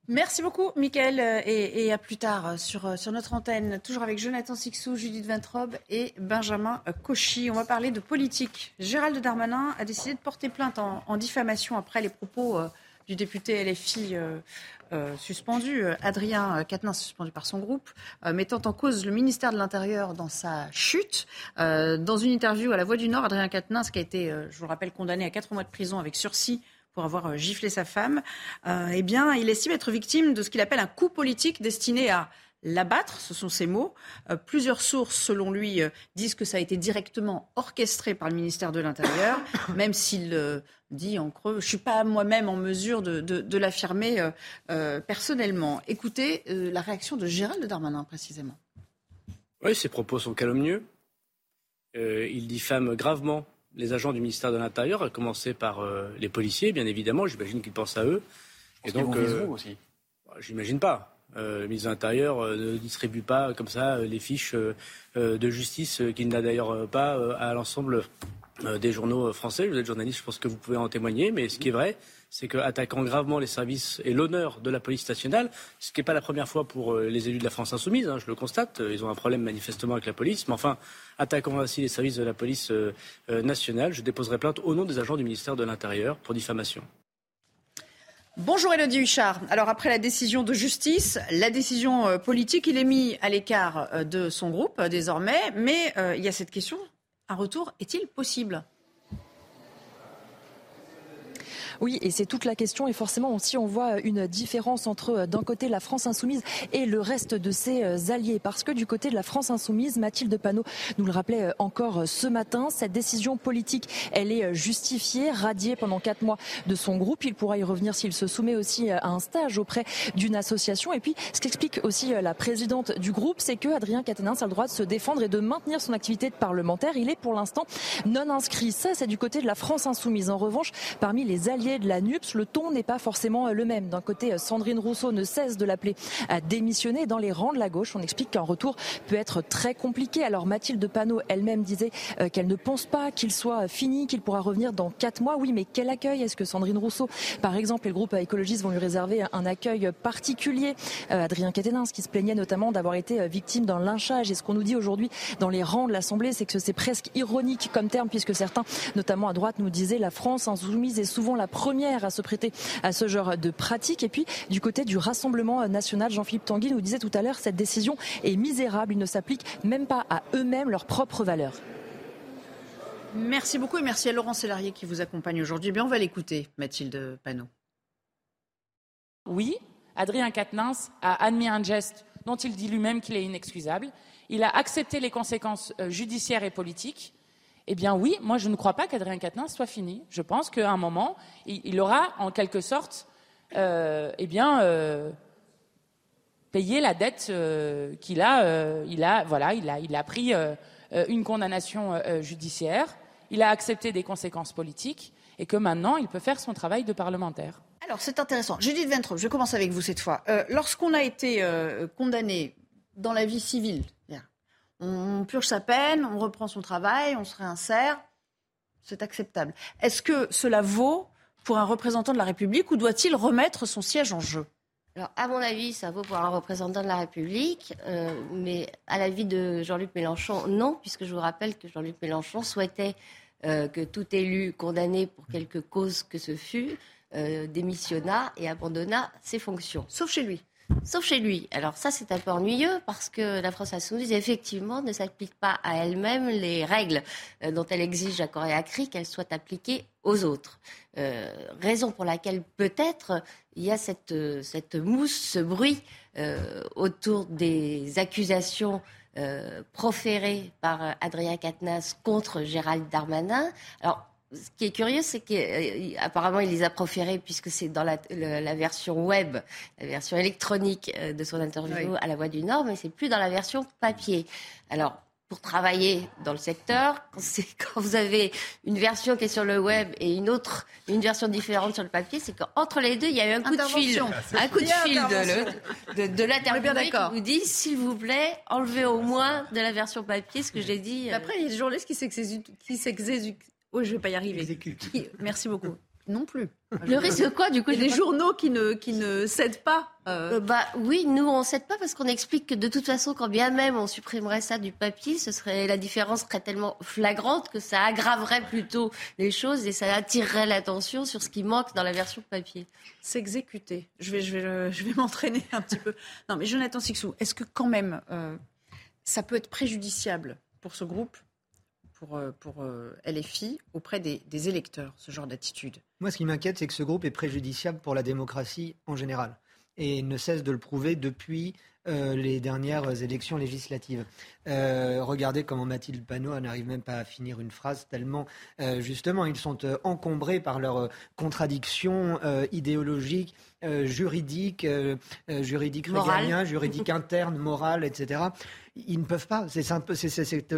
Merci beaucoup, Mickaël, euh, et, à plus tard euh, sur, euh, sur notre antenne, toujours avec Jonathan Sixou, Judith Ventrobe et Benjamin Cauchy. On va parler de politique. Gérald Darmanin a décidé de porter plainte en, diffamation après les propos du député LFI suspendu, Adrien Quatennens, suspendu par son groupe, mettant en cause le ministère de l'Intérieur dans sa chute. dans une interview à La Voix du Nord, Adrien Quatennens, qui a été, je vous le rappelle, condamné à quatre mois de prison avec sursis pour avoir euh, giflé sa femme, euh, eh bien, il estime être victime de ce qu'il appelle un coup politique destiné à l'abattre, ce sont ses mots. Euh, plusieurs sources, selon lui, disent que ça a été directement orchestré par le ministère de l'Intérieur, même s'il dit en creux, je ne suis pas moi-même en mesure de, l'affirmer personnellement. Écoutez la réaction de Gérald Darmanin, précisément. Oui, ses propos sont calomnieux. il diffame gravement les agents du ministère de l'Intérieur, à commencer par les policiers, bien évidemment. J'imagine qu'ils pensent à eux. Et donc, aussi? Bah, j'imagine pas. Euh, le ministre de l'Intérieur ne distribue pas comme ça les fiches de justice qu'il n'a d'ailleurs pas à l'ensemble des journaux français. Vous êtes journaliste, je pense que vous pouvez en témoigner. Mais ce qui est vrai, c'est qu'attaquant gravement les services et l'honneur de la police nationale, ce qui n'est pas la première fois pour euh, les élus de la France insoumise, hein, je le constate, euh, ils ont un problème manifestement avec la police, mais enfin, attaquant ainsi les services de la police euh, nationale, je déposerai plainte au nom des agents du ministère de l'Intérieur pour diffamation. Bonjour Elodie Huchard. Alors après la décision de justice, la décision politique, il est mis à l'écart de son groupe désormais, mais il y a cette question, un retour est-il possible? Oui, et c'est toute la question. Et forcément aussi, on voit une différence entre, euh, d'un côté, la France insoumise et le reste de ses euh, alliés. Parce que du côté de la France insoumise, Mathilde Panot nous le rappelait euh, encore ce matin, cette décision politique, elle est justifiée, radiée pendant quatre mois de son groupe. Il pourra y revenir s'il se soumet aussi à un stage auprès d'une association. Et puis, ce qu'explique aussi la présidente du groupe, c'est que Adrien Quatennens a le droit de se défendre et de maintenir son activité de parlementaire. Il est pour l'instant non inscrit. Ça, c'est du côté de la France insoumise. En revanche, parmi les alliés de la NUPS, le ton n'est pas forcément le même. D'un côté, Sandrine Rousseau ne cesse de l'appeler à démissionner. Dans les rangs de la gauche, on explique qu'un retour peut être très compliqué. Alors Mathilde Panot elle-même disait euh, qu'elle ne pense pas qu'il soit fini, qu'il pourra revenir dans quatre mois. Oui, mais quel accueil? Est-ce que Sandrine Rousseau, par exemple, et le groupe écologiste vont lui réserver un accueil particulier? Euh, Adrien Quatennens, qui se plaignait notamment d'avoir été euh, victime d'un lynchage. Et ce qu'on nous dit aujourd'hui dans les rangs de l'Assemblée, c'est que c'est presque ironique comme terme, puisque certains, notamment à droite, nous disaient la France insoumise est souvent la première à se prêter à ce genre de pratique. Et puis, du côté du Rassemblement national, Jean-Philippe Tanguy nous disait tout à l'heure, cette décision est misérable. Il ne s'applique même pas à eux-mêmes leurs propres valeurs. Merci beaucoup et merci à Laurent Sélarié qui vous accompagne aujourd'hui. Eh bien, on va l'écouter, Mathilde Panot. Oui, Adrien Quatennens a admis un geste dont il dit lui-même qu'il est inexcusable. Il a accepté les conséquences euh, judiciaires et politiques. Eh bien oui, moi je ne crois pas qu'Adrien Quatennens soit fini. Je pense qu'à un moment, il, aura en quelque sorte euh, eh bien, euh, payé la dette euh, qu'il a, il a. Voilà, il a, il a pris une condamnation judiciaire, il a accepté des conséquences politiques et que maintenant il peut faire son travail de parlementaire. Alors c'est intéressant. Judith Ventre, je commence avec vous cette fois. Lorsqu'on a été condamné dans la vie civile, on purge sa peine, on reprend son travail, on se réinsère. C'est acceptable. Est-ce que cela vaut pour un représentant de la République ou doit-il remettre son siège en jeu? Alors, à mon avis, ça vaut pour un représentant de la République, euh, mais à l'avis de Jean-Luc Mélenchon, non, puisque je vous rappelle que Jean-Luc Mélenchon souhaitait euh, que tout élu condamné pour quelque cause que ce fût euh, démissionna et abandonna ses fonctions. Sauf chez lui. Sauf chez lui. Alors ça, c'est un peu ennuyeux parce que la France insoumise, effectivement, ne s'applique pas à elle-même les règles euh, dont elle exige à corps et à cri qu'elles soient appliquées aux autres. Euh, raison pour laquelle peut-être il y a cette, cette mousse, ce bruit euh, autour des accusations proférées par Adrien Quatennens contre Gérald Darmanin. Alors, ce qui est curieux, c'est qu'apparemment, il les a proférés puisque c'est dans la, version web, la version électronique euh, de son interview à la Voix du Nord, mais c'est plus dans la version papier. Alors, pour travailler dans le secteur, quand vous avez une version qui est sur le web et une autre, une version différente sur le papier, c'est qu'entre les deux, il y a eu un coup de fil, un coup de fil de, de, l'interview qui vous dit, s'il vous plaît, enlevez au moins de la version papier ce que j'ai dit. Après, il y a des journalistes qui s'exécutent oui, je ne vais pas y arriver. Merci beaucoup. Non plus. Le risque quoi, du coup Des journaux qui ne, qui ne cèdent pas euh. Euh, Bah oui, nous on cède pas parce qu'on explique que de toute façon, quand bien même on supprimerait ça du papier, ce serait la différence serait tellement flagrante que ça aggraverait plutôt les choses et ça attirerait l'attention sur ce qui manque dans la version papier. S'exécuter. Je vais, je vais, je vais m'entraîner un petit peu. Non, mais Jonathan Sixou, est-ce que quand même euh, ça peut être préjudiciable pour ce groupe pour, euh, euh, LFI auprès des, des électeurs, ce genre d'attitude Moi, ce qui m'inquiète, c'est que ce groupe est préjudiciable pour la démocratie en général. Et ne cesse de le prouver depuis euh, les dernières élections législatives. Euh, regardez comment Mathilde Panot n'arrive même pas à finir une phrase tellement euh, justement ils sont encombrés par leurs contradictions idéologiques, juridiques, juridiques juridiques internes, morales, etc. Ils ne peuvent pas. C'est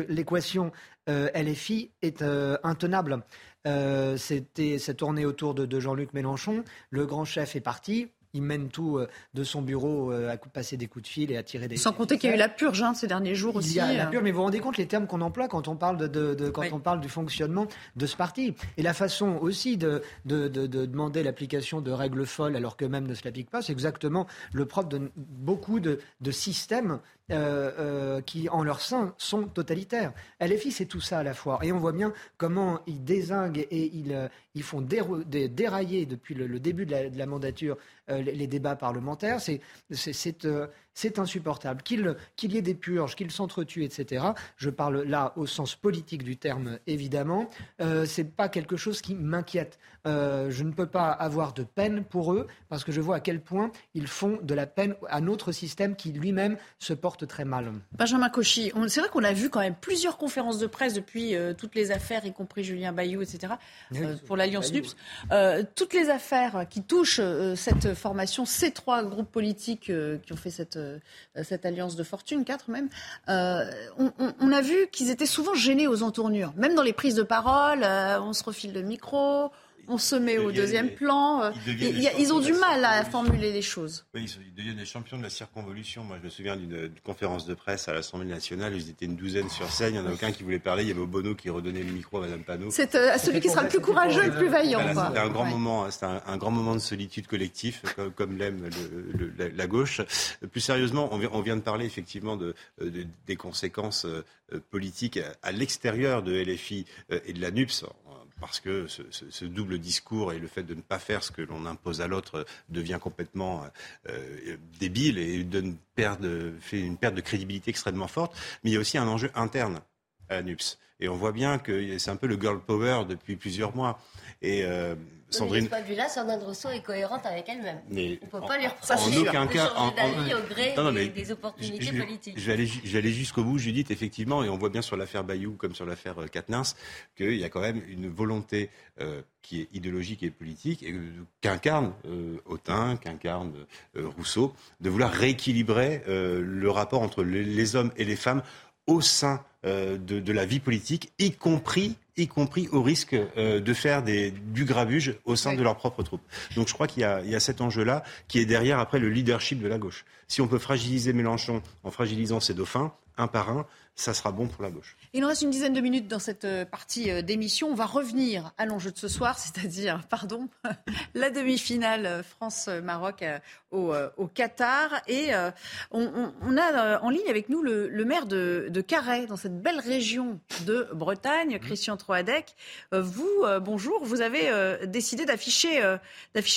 l'équation LFI est intenable. C'était ça tournait autour de Jean-Luc Mélenchon. Le grand chef est parti il mène tout euh, de son bureau euh, à passer des coups de fil et à tirer des. Sans compter qu'il y a eu la purge hein, ces derniers jours aussi. Il y a la euh. purge, mais vous vous rendez compte les termes qu'on emploie quand on parle de, quand on parle du fonctionnement de ce parti et la façon aussi de, de, demander l'application de règles folles alors que même ne se l'appliquent pas, c'est exactement le propre de beaucoup de, systèmes qui, en leur sein, sont totalitaires. LFI, c'est tout ça à la fois. Et on voit bien comment ils désinguent et ils, ils font dérailler depuis le, début de la, mandature euh, les, débats parlementaires. C'est euh, insupportable. Qu'il y ait des purges, qu'ils s'entretuent, etc. Je parle là au sens politique du terme, évidemment. Euh, Ce n'est pas quelque chose qui m'inquiète. je ne peux pas avoir de peine pour eux parce que je vois à quel point ils font de la peine à notre système qui lui-même se porte très mal. Benjamin Cauchy, c'est vrai qu'on a vu quand même plusieurs conférences de presse depuis toutes les affaires, y compris Julien Bayou, etc., pour l'Alliance NUPS. toutes les affaires qui touchent cette formation, ces trois groupes politiques euh, qui ont fait cette, euh, cette alliance de fortune, quatre même, euh, on, a vu qu'ils étaient souvent gênés aux entournures. Même dans les prises de parole, on se refile le micro, on se met au deuxième plan. Euh, ils, ont du mal à formuler les choses. Oui, ils deviennent les champions de la circonvolution. Moi, je me souviens d'une conférence de presse à l'Assemblée nationale. Ils étaient une douzaine sur scène. Il n'y en a aucun qui voulait parler. Il y avait Obono qui redonnait le micro à Mme Panot. C'est euh, celui qui sera le plus courageux et le plus vaillant. C'était un grand moment. Hein. C'était un, grand moment de solitude collectif, comme, l'aime la, gauche. Plus sérieusement, on vient, de parler effectivement de, des conséquences euh, politiques à l'extérieur de LFI et de la NUPS parce que ce, double discours et le fait de ne pas faire ce que l'on impose à l'autre devient complètement euh, débile et donne fait une perte de crédibilité extrêmement forte. Mais il y a aussi un enjeu interne à la NUPS. Et on voit bien que c'est un peu le girl power depuis plusieurs mois. Et euh, Sandrine. De ce point de vue-là, Sandrine Rousseau est cohérente avec elle-même. On ne peut pas lui reprocher en aucun cas, en, au gré non, non, des, des, opportunités je, politiques. Je aller, jusqu'au bout, Judith, effectivement, et on voit bien sur l'affaire Bayou comme sur l'affaire Katnins euh, qu'il y a quand même une volonté euh, qui est idéologique et politique, et qu'incarne euh, Autain, qu'incarne euh, Rousseau, de vouloir rééquilibrer le rapport entre les hommes et les femmes au sein euh, de, la vie politique, y compris, y compris au risque euh, de faire des, du grabuge au sein de leurs propres troupes. Donc je crois qu'il y, a cet enjeu-là qui est derrière après le leadership de la gauche. Si on peut fragiliser Mélenchon en fragilisant ses dauphins, un par un, ça sera bon pour la gauche. Il nous reste une dizaine de minutes dans cette euh, partie euh, d'émission. On va revenir à l'enjeu de ce soir, c'est-à-dire, pardon, la demi-finale France-Maroc au, Qatar. Et on, a en ligne avec nous le, maire de, de, Carhaix, dans cette belle région de Bretagne, mmh. Christian Troadec. Vous, bonjour, vous avez décidé d'afficher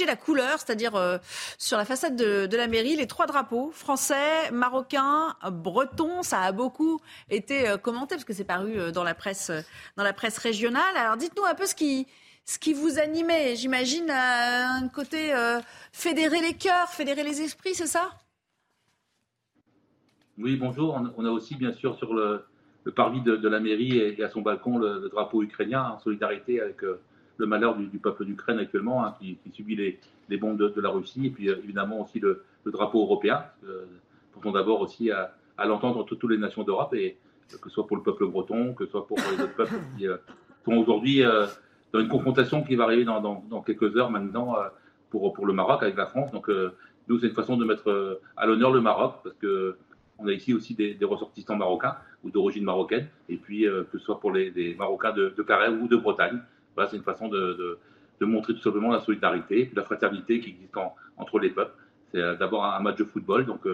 la couleur, c'est-à-dire sur la façade de, la mairie, les trois drapeaux, français, marocain, breton. Ça a beaucoup été euh, commenté parce que c'est paru euh, dans la presse, euh, dans la presse régionale. Alors dites-nous un peu ce qui, ce qui vous animait. J'imagine un côté fédérer les cœurs, fédérer les esprits, c'est ça? Oui, bonjour. On a aussi bien sûr sur le, parvis de, la mairie et, à son balcon le, drapeau ukrainien en solidarité avec le malheur du, peuple d'Ukraine actuellement hein, qui, subit les, bombes de, la Russie et puis évidemment aussi le, drapeau européen. Pensons d'abord aussi à, l'entendre entre toutes les nations d'Europe, et que ce soit pour le peuple breton, que ce soit pour les autres peuples qui euh, sont aujourd'hui euh, dans une confrontation qui va arriver dans, quelques heures maintenant euh, pour, pour le Maroc avec la France. Donc nous, c'est une façon de mettre à l'honneur le Maroc, parce que on a ici aussi des, ressortissants marocains ou d'origine marocaine, et puis que ce soit pour les, Marocains de, de ou de Bretagne, bah, c'est une façon de, montrer tout simplement la solidarité, la fraternité qui existe entre les peuples. C'est d'abord un, match de football, donc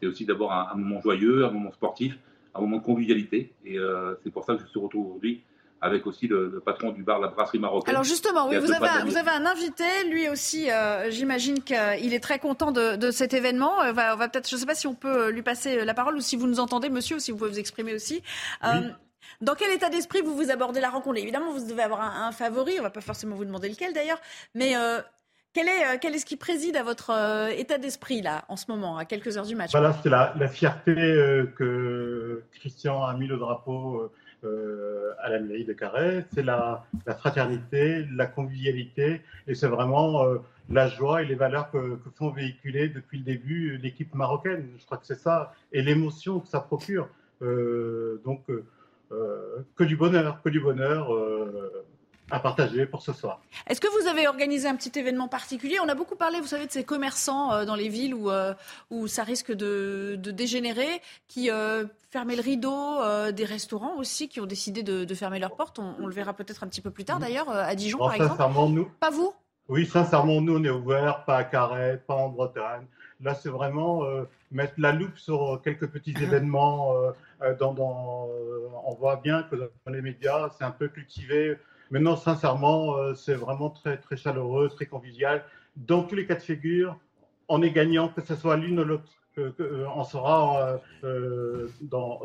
c'est aussi d'abord un, moment joyeux, un moment sportif, un moment de convivialité. Et euh, c'est pour ça que je suis retrouve aujourd'hui avec aussi le, patron du bar La Brasserie Marocaine. Alors justement, oui, vous avez, un, vous avez, un, invité, lui aussi, euh, j'imagine qu'il est très content de, cet événement. On va, va peut-être, je ne sais pas si on peut lui passer la parole ou si vous nous entendez, monsieur, ou si vous pouvez vous exprimer aussi. Euh, dans quel état d'esprit vous vous abordez la rencontre? Évidemment, vous devez avoir un, favori, on ne va pas forcément vous demander lequel d'ailleurs, mais Quel est, quel est ce qui préside à votre état d'esprit là en ce moment, à quelques heures du match? Voilà, C'est la, la, fierté que Christian a mis le drapeau euh, à la mairie de Carré. C'est la, fraternité, la convivialité, et c'est vraiment euh, la joie et les valeurs que, font véhiculer depuis le début l'équipe marocaine. Je crois que c'est ça, et l'émotion que ça procure. Euh, donc, euh, que du bonheur, que du bonheur à partager pour ce soir. Est-ce que vous avez organisé un petit événement particulier? On a beaucoup parlé, vous savez, de ces commerçants euh, dans les villes où, euh, où ça risque de, de dégénérer, qui euh, fermaient le rideau, des restaurants aussi qui ont décidé de, de fermer leurs portes. On, on le verra peut-être un petit peu plus tard d'ailleurs, à Dijon bon, par exemple. Nous, pas vous? Oui, sincèrement, nous, on est ouverts, pas à Carré, pas en Bretagne. Là, c'est vraiment mettre la loupe sur quelques petits événements. Dans, dans, on voit bien que dans les médias, c'est un peu cultivé mais non, sincèrement, euh, c'est vraiment très, très chaleureux, très convivial. Dans tous les cas de figure, on est gagnant, que ce soit l'une ou l'autre. Euh, on sera euh.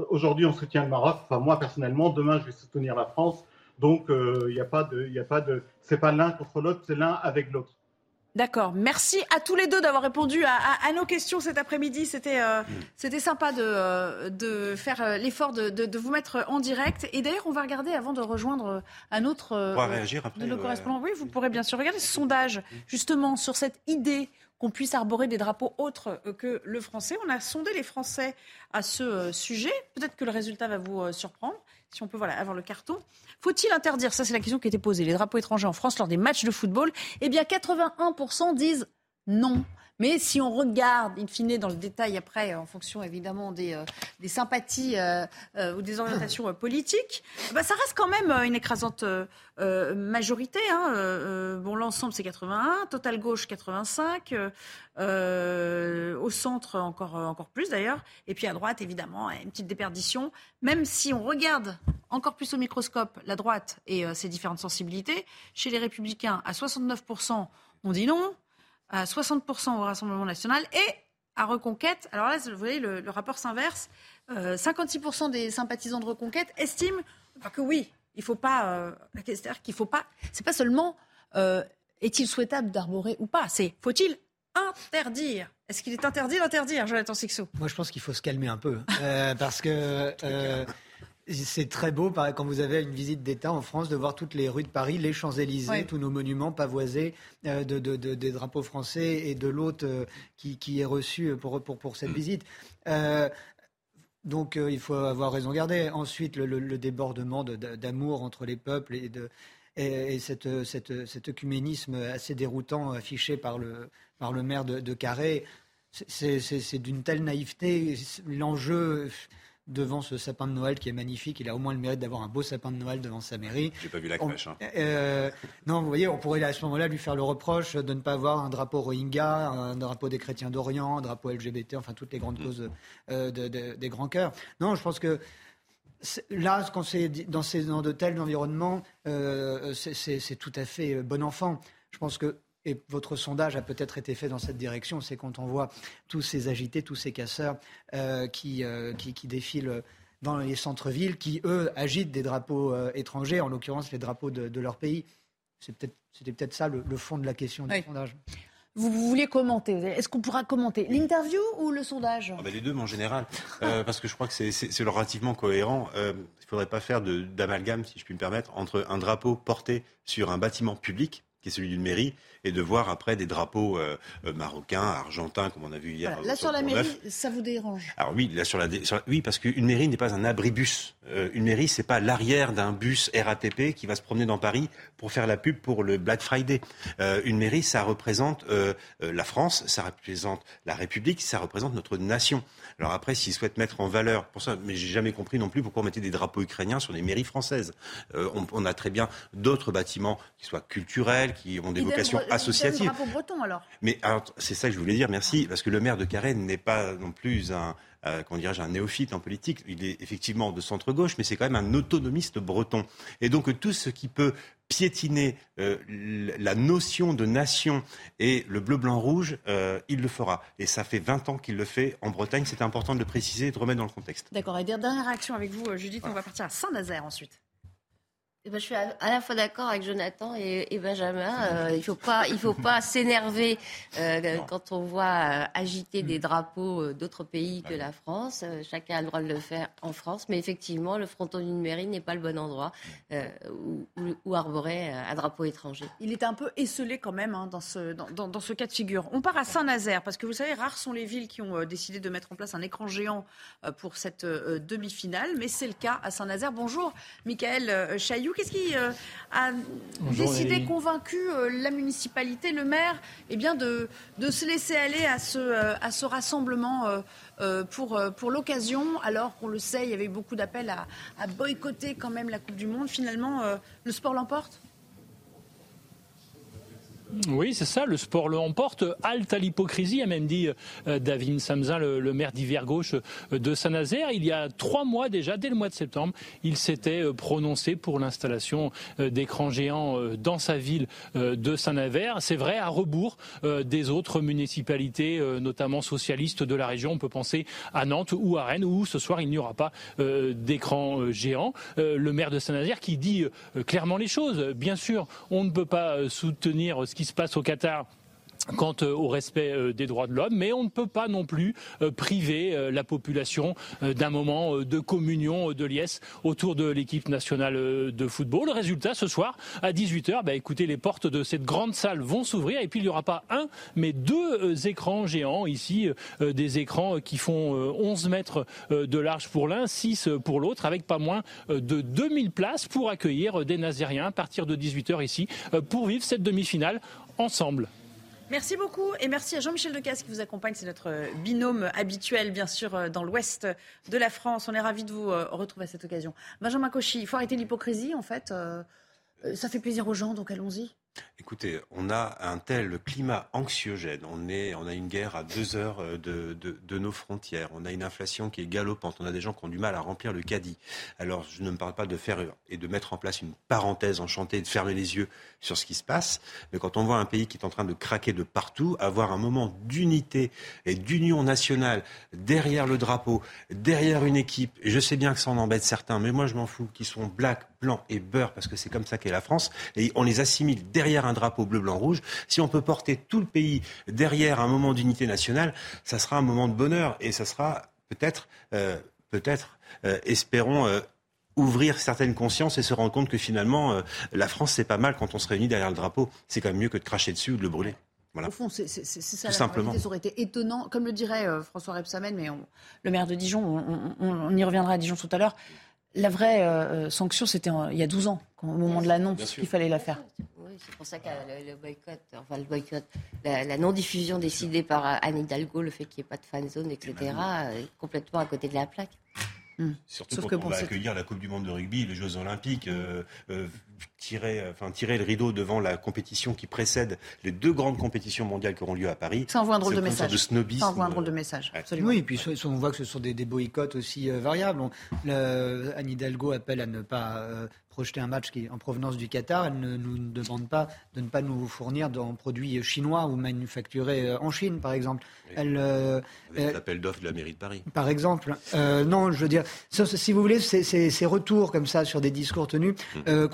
Aujourd'hui, on soutient le Maroc. Enfin, moi personnellement, demain, je vais soutenir la France. Donc, il n'y a pas de, a pas de. C'est pas l'un contre l'autre, c'est l'un avec l'autre. D'accord. Merci à tous les deux d'avoir répondu à, à, à, nos questions cet après-midi. C'était euh, c'était sympa de, euh, de faire euh, l'effort de, de, de, vous mettre en direct. Et d'ailleurs, on va regarder avant de rejoindre un autre réagir après, de nos ouais. correspondants. Oui, vous pourrez bien sûr regarder ce sondage justement sur cette idée qu'on puisse arborer des drapeaux autres que le français. On a sondé les Français à ce sujet. Peut-être que le résultat va vous surprendre si on peut avoir le carton. Faut-il interdire, ça c'est la question qui été posée, les drapeaux étrangers en France lors des matchs de football Eh bien 81% disent non. Mais si on regarde, in fine, dans le détail après, en fonction évidemment des, euh, sympathies euh, euh, ou des orientations politiques, bah, ça reste quand même une écrasante majorité. Hein. bon, l'ensemble c'est 81, total gauche 85, au centre encore, encore plus d'ailleurs, et puis à droite évidemment une petite déperdition. Même si on regarde encore plus au microscope la droite et ses différentes sensibilités, chez les républicains à 69%, on dit non à 60% au Rassemblement national et à Reconquête. Alors là, vous voyez, le, rapport s'inverse. Euh, 56% des sympathisants de Reconquête estiment que oui, il faut pas. Euh, c'est-à-dire qu'il faut pas. C'est pas seulement euh, est-il souhaitable d'arborer ou pas. C'est faut-il interdire? Est-ce qu'il est interdit d'interdire, Jonathan Sixou? Moi, je pense qu'il faut se calmer un peu euh, parce que. C'est très beau quand vous avez une visite d'État en France de voir toutes les rues de Paris, les Champs-Élysées, oui. tous nos monuments pavoisés euh, de, de, de, des drapeaux français et de l'hôte euh, qui, qui, est reçu pour, pour, pour cette visite. Euh, donc il faut avoir raison garder. Ensuite, le, le, le débordement d'amour entre les peuples et, de, et, et cette, cette, cet œcuménisme assez déroutant affiché par le, par le maire de, de Carré, c'est d'une telle naïveté. L'enjeu devant ce sapin de Noël qui est magnifique. Il a au moins le mérite d'avoir un beau sapin de Noël devant sa mairie. J'ai pas vu la crèche. Hein. Euh, non, vous voyez, on pourrait à ce moment-là lui faire le reproche de ne pas avoir un drapeau Rohingya, un drapeau des chrétiens d'Orient, un drapeau LGBT, enfin toutes les grandes mmh. causes euh, de, de, des grands cœurs. Non, je pense que là, quand c'est dans, ces, dans de tels environnements, euh, c'est tout à fait bon enfant. Je pense que et votre sondage a peut-être été fait dans cette direction, c'est quand on voit tous ces agités, tous ces casseurs euh, qui, euh, qui, qui, défilent dans les centres-villes, qui, eux, agitent des drapeaux euh, étrangers, en l'occurrence les drapeaux de, de leur pays. C'était peut-être peut ça le, le, fond de la question du oui. sondage. Vous, vous vouliez commenter Est-ce qu'on pourra commenter l'interview ou le sondage? Ah bah Les deux, mais en général, euh, parce que je crois que c'est relativement cohérent. Euh, il ne faudrait pas faire d'amalgame, si je puis me permettre, entre un drapeau porté sur un bâtiment public, qui est celui d'une mairie, et de voir après des drapeaux euh, marocains, argentins, comme on a vu hier. Voilà. Là, sur la mairie, ça vous dérange? Alors oui, là, sur la, sur, oui parce qu'une mairie n'est pas un abribus. Euh, une mairie, c'est pas l'arrière d'un bus RATP qui va se promener dans Paris pour faire la pub pour le Black Friday. Euh, une mairie, ça représente euh, la France, ça représente la République, ça représente notre nation. Alors après, s'ils souhaitent mettre en valeur, pour ça, mais j'ai jamais compris non plus pourquoi on mettait des drapeaux ukrainiens sur des mairies françaises. Euh, on, on, a très bien d'autres bâtiments qui soient culturels, qui ont des vocations breton alors. Mais c'est ça que je voulais dire, merci, parce que le maire de Carène n'est pas non plus un, euh, comment dirais-je, un néophyte en politique. Il est effectivement de centre-gauche, mais c'est quand même un autonomiste breton. Et donc tout ce qui peut piétiner euh, la notion de nation et le bleu-blanc-rouge, euh, il le fera. Et ça fait 20 ans qu'il le fait en Bretagne. C'est important de le préciser et de remettre dans le contexte. D'accord. Et dernière réaction avec vous, Judith. On va partir à Saint-Nazaire ensuite. Eh ben, je suis à, la fois d'accord avec Jonathan et, Benjamin. Euh, il ne faut pas, il faut pas s'énerver euh, quand on voit euh, agiter des drapeaux d'autres pays que la France. chacun a le droit de le faire en France, mais effectivement, le fronton d'une mairie n'est pas le bon endroit où, où, arborer un drapeau étranger. Il est un peu esselé quand même hein, dans, ce, dans, dans, ce cas de figure. On part à Saint-Nazaire parce que vous savez, rares sont les villes qui ont décidé de mettre en place un écran géant pour cette demi-finale, mais c'est le cas à Saint-Nazaire. Bonjour, Michael Chailloux. Qu'est-ce qui euh, a décidé, convaincu euh, la municipalité, le maire, eh bien de, de, se laisser aller à ce, euh, à ce rassemblement pour, pour l'occasion, alors qu'on le sait, il y avait beaucoup d'appels à, à, boycotter quand même la Coupe du Monde. Finalement, le sport l'emporte? Oui, c'est ça, le sport le emporte. Halte à l'hypocrisie, a même dit euh, David Samzin, le, maire d'hiver gauche euh, de Saint-Nazaire. Il y a trois mois déjà, dès le mois de septembre, il s'était euh, prononcé pour l'installation d'écrans géants dans sa ville de Saint-Nazaire. C'est vrai, à rebours des autres municipalités, notamment socialistes de la région. On peut penser à Nantes ou à Rennes, où ce soir il n'y aura pas d'écran géant. Le maire de Saint-Nazaire qui dit clairement les choses. Bien sûr, on ne peut pas soutenir ce qui se passe au Qatar quant euh, au respect euh, des droits de l'homme, mais on ne peut pas non plus euh, priver la population d'un moment de communion, de liesse autour de l'équipe nationale de football. Le résultat, ce soir, à 18h, bah, écoutez, les portes de cette grande salle vont s'ouvrir et puis il n'y aura pas un, mais deux écrans géants ici, des écrans qui font 11 mètres de large pour l'un, 6 pour l'autre, avec pas moins de 2000 places pour accueillir des Nazériens à partir de 18h ici, pour vivre cette demi-finale ensemble. Merci beaucoup et merci à Jean-Michel Decasse qui vous accompagne. C'est notre binôme habituel, bien sûr, euh, dans l'ouest de la France. On est ravis de vous euh, retrouver à cette occasion. Benjamin Cauchy, il faut arrêter l'hypocrisie, en fait. Euh, ça fait plaisir aux gens, donc allons-y. Écoutez, on a un tel climat anxiogène. On, est, on a une guerre à deux heures euh, de, nos frontières. On a une inflation qui est galopante. On a des gens qui ont du mal à remplir le caddie. Alors, je ne me parle pas de faire et de mettre en place une parenthèse enchantée, de fermer les yeux sur ce qui se passe. Mais quand on voit un pays qui est en train de craquer de partout, avoir un moment d'unité et d'union nationale derrière le drapeau, derrière une équipe, et je sais bien que ça en embête certains, mais moi je m'en fous, qui sont black, blanc et beurre, parce que c'est comme ça qu'est la France, et on les assimile derrière un drapeau bleu, blanc, rouge, si on peut porter tout le pays derrière un moment d'unité nationale, ça sera un moment de bonheur et ça sera peut-être, euh, peut-être, euh, espérons, euh, ouvrir certaines consciences et se rendre compte que finalement, la France, c'est pas mal quand on se réunit derrière le drapeau. C'est quand même mieux que de cracher dessus ou de le brûler. Voilà. Au fond, c'est ça. Tout simplement. Ça aurait été étonnant, comme le dirait François Rebsamen, mais le maire de Dijon, on, y reviendra à Dijon tout à l'heure. La vraie euh, euh, sanction, c'était il y a 12 ans, au moment de l'annonce qu'il fallait la faire. Oui, c'est pour ça que le, boycott, enfin le boycott, la, non-diffusion décidée par Anne Hidalgo, le fait qu'il n'y ait pas de fan zone, etc., est complètement à côté de la plaque. Hmm. Surtout quand on va accueillir la Coupe du Monde de rugby, les Jeux Olympiques, euh, euh, tirer, enfin, tirer le rideau devant la compétition qui précède les deux grandes compétitions mondiales qui auront lieu à Paris. Ça envoie un drôle de message. De snobisme. Ça envoie un drôle de message. Absolument. Oui, et puis on voit que ce sont des, boycotts aussi euh, variables. Anne Hidalgo appelle à ne pas projeter un match qui en provenance du Qatar. Elle ne nous demande pas de ne pas nous fournir de produits chinois ou manufacturés en Chine, par exemple. Elle, euh, l'appel d'offres de la mairie de Paris. Par exemple. non, je veux dire, si vous voulez, ces, retours comme ça sur des discours tenus mmh. euh,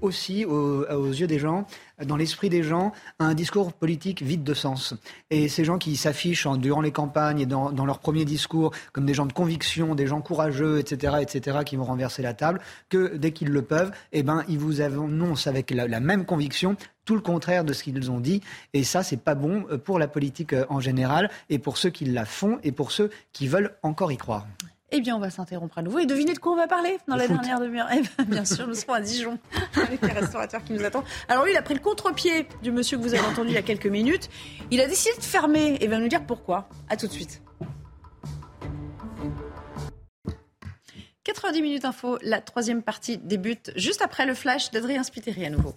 aussi aux, yeux des gens, dans l'esprit des gens, un discours politique vide de sens. Et ces gens qui s'affichent durant les campagnes et dans, leurs premiers discours comme des gens de conviction, des gens courageux, etc., etc., qui vont renverser la table, que dès qu'ils le peuvent, eh ben, ils vous annoncent avec la même conviction tout le contraire de ce qu'ils ont dit. Et ça, c'est pas bon euh, pour la politique en général et pour ceux qui la font et pour ceux qui veulent encore y croire. Eh bien, on va s'interrompre à nouveau et devinez de quoi on va parler dans la dernière demi-heure. Eh bien, bien sûr, nous serons à Dijon avec les restaurateurs qui nous attendent. Alors lui, il a pris le contre-pied du monsieur que vous avez entendu il y a quelques minutes. Il a décidé de fermer et va nous dire pourquoi. À tout de suite. 90 minutes info, la troisième partie débute juste après le flash d'Adrien Spiteri à nouveau.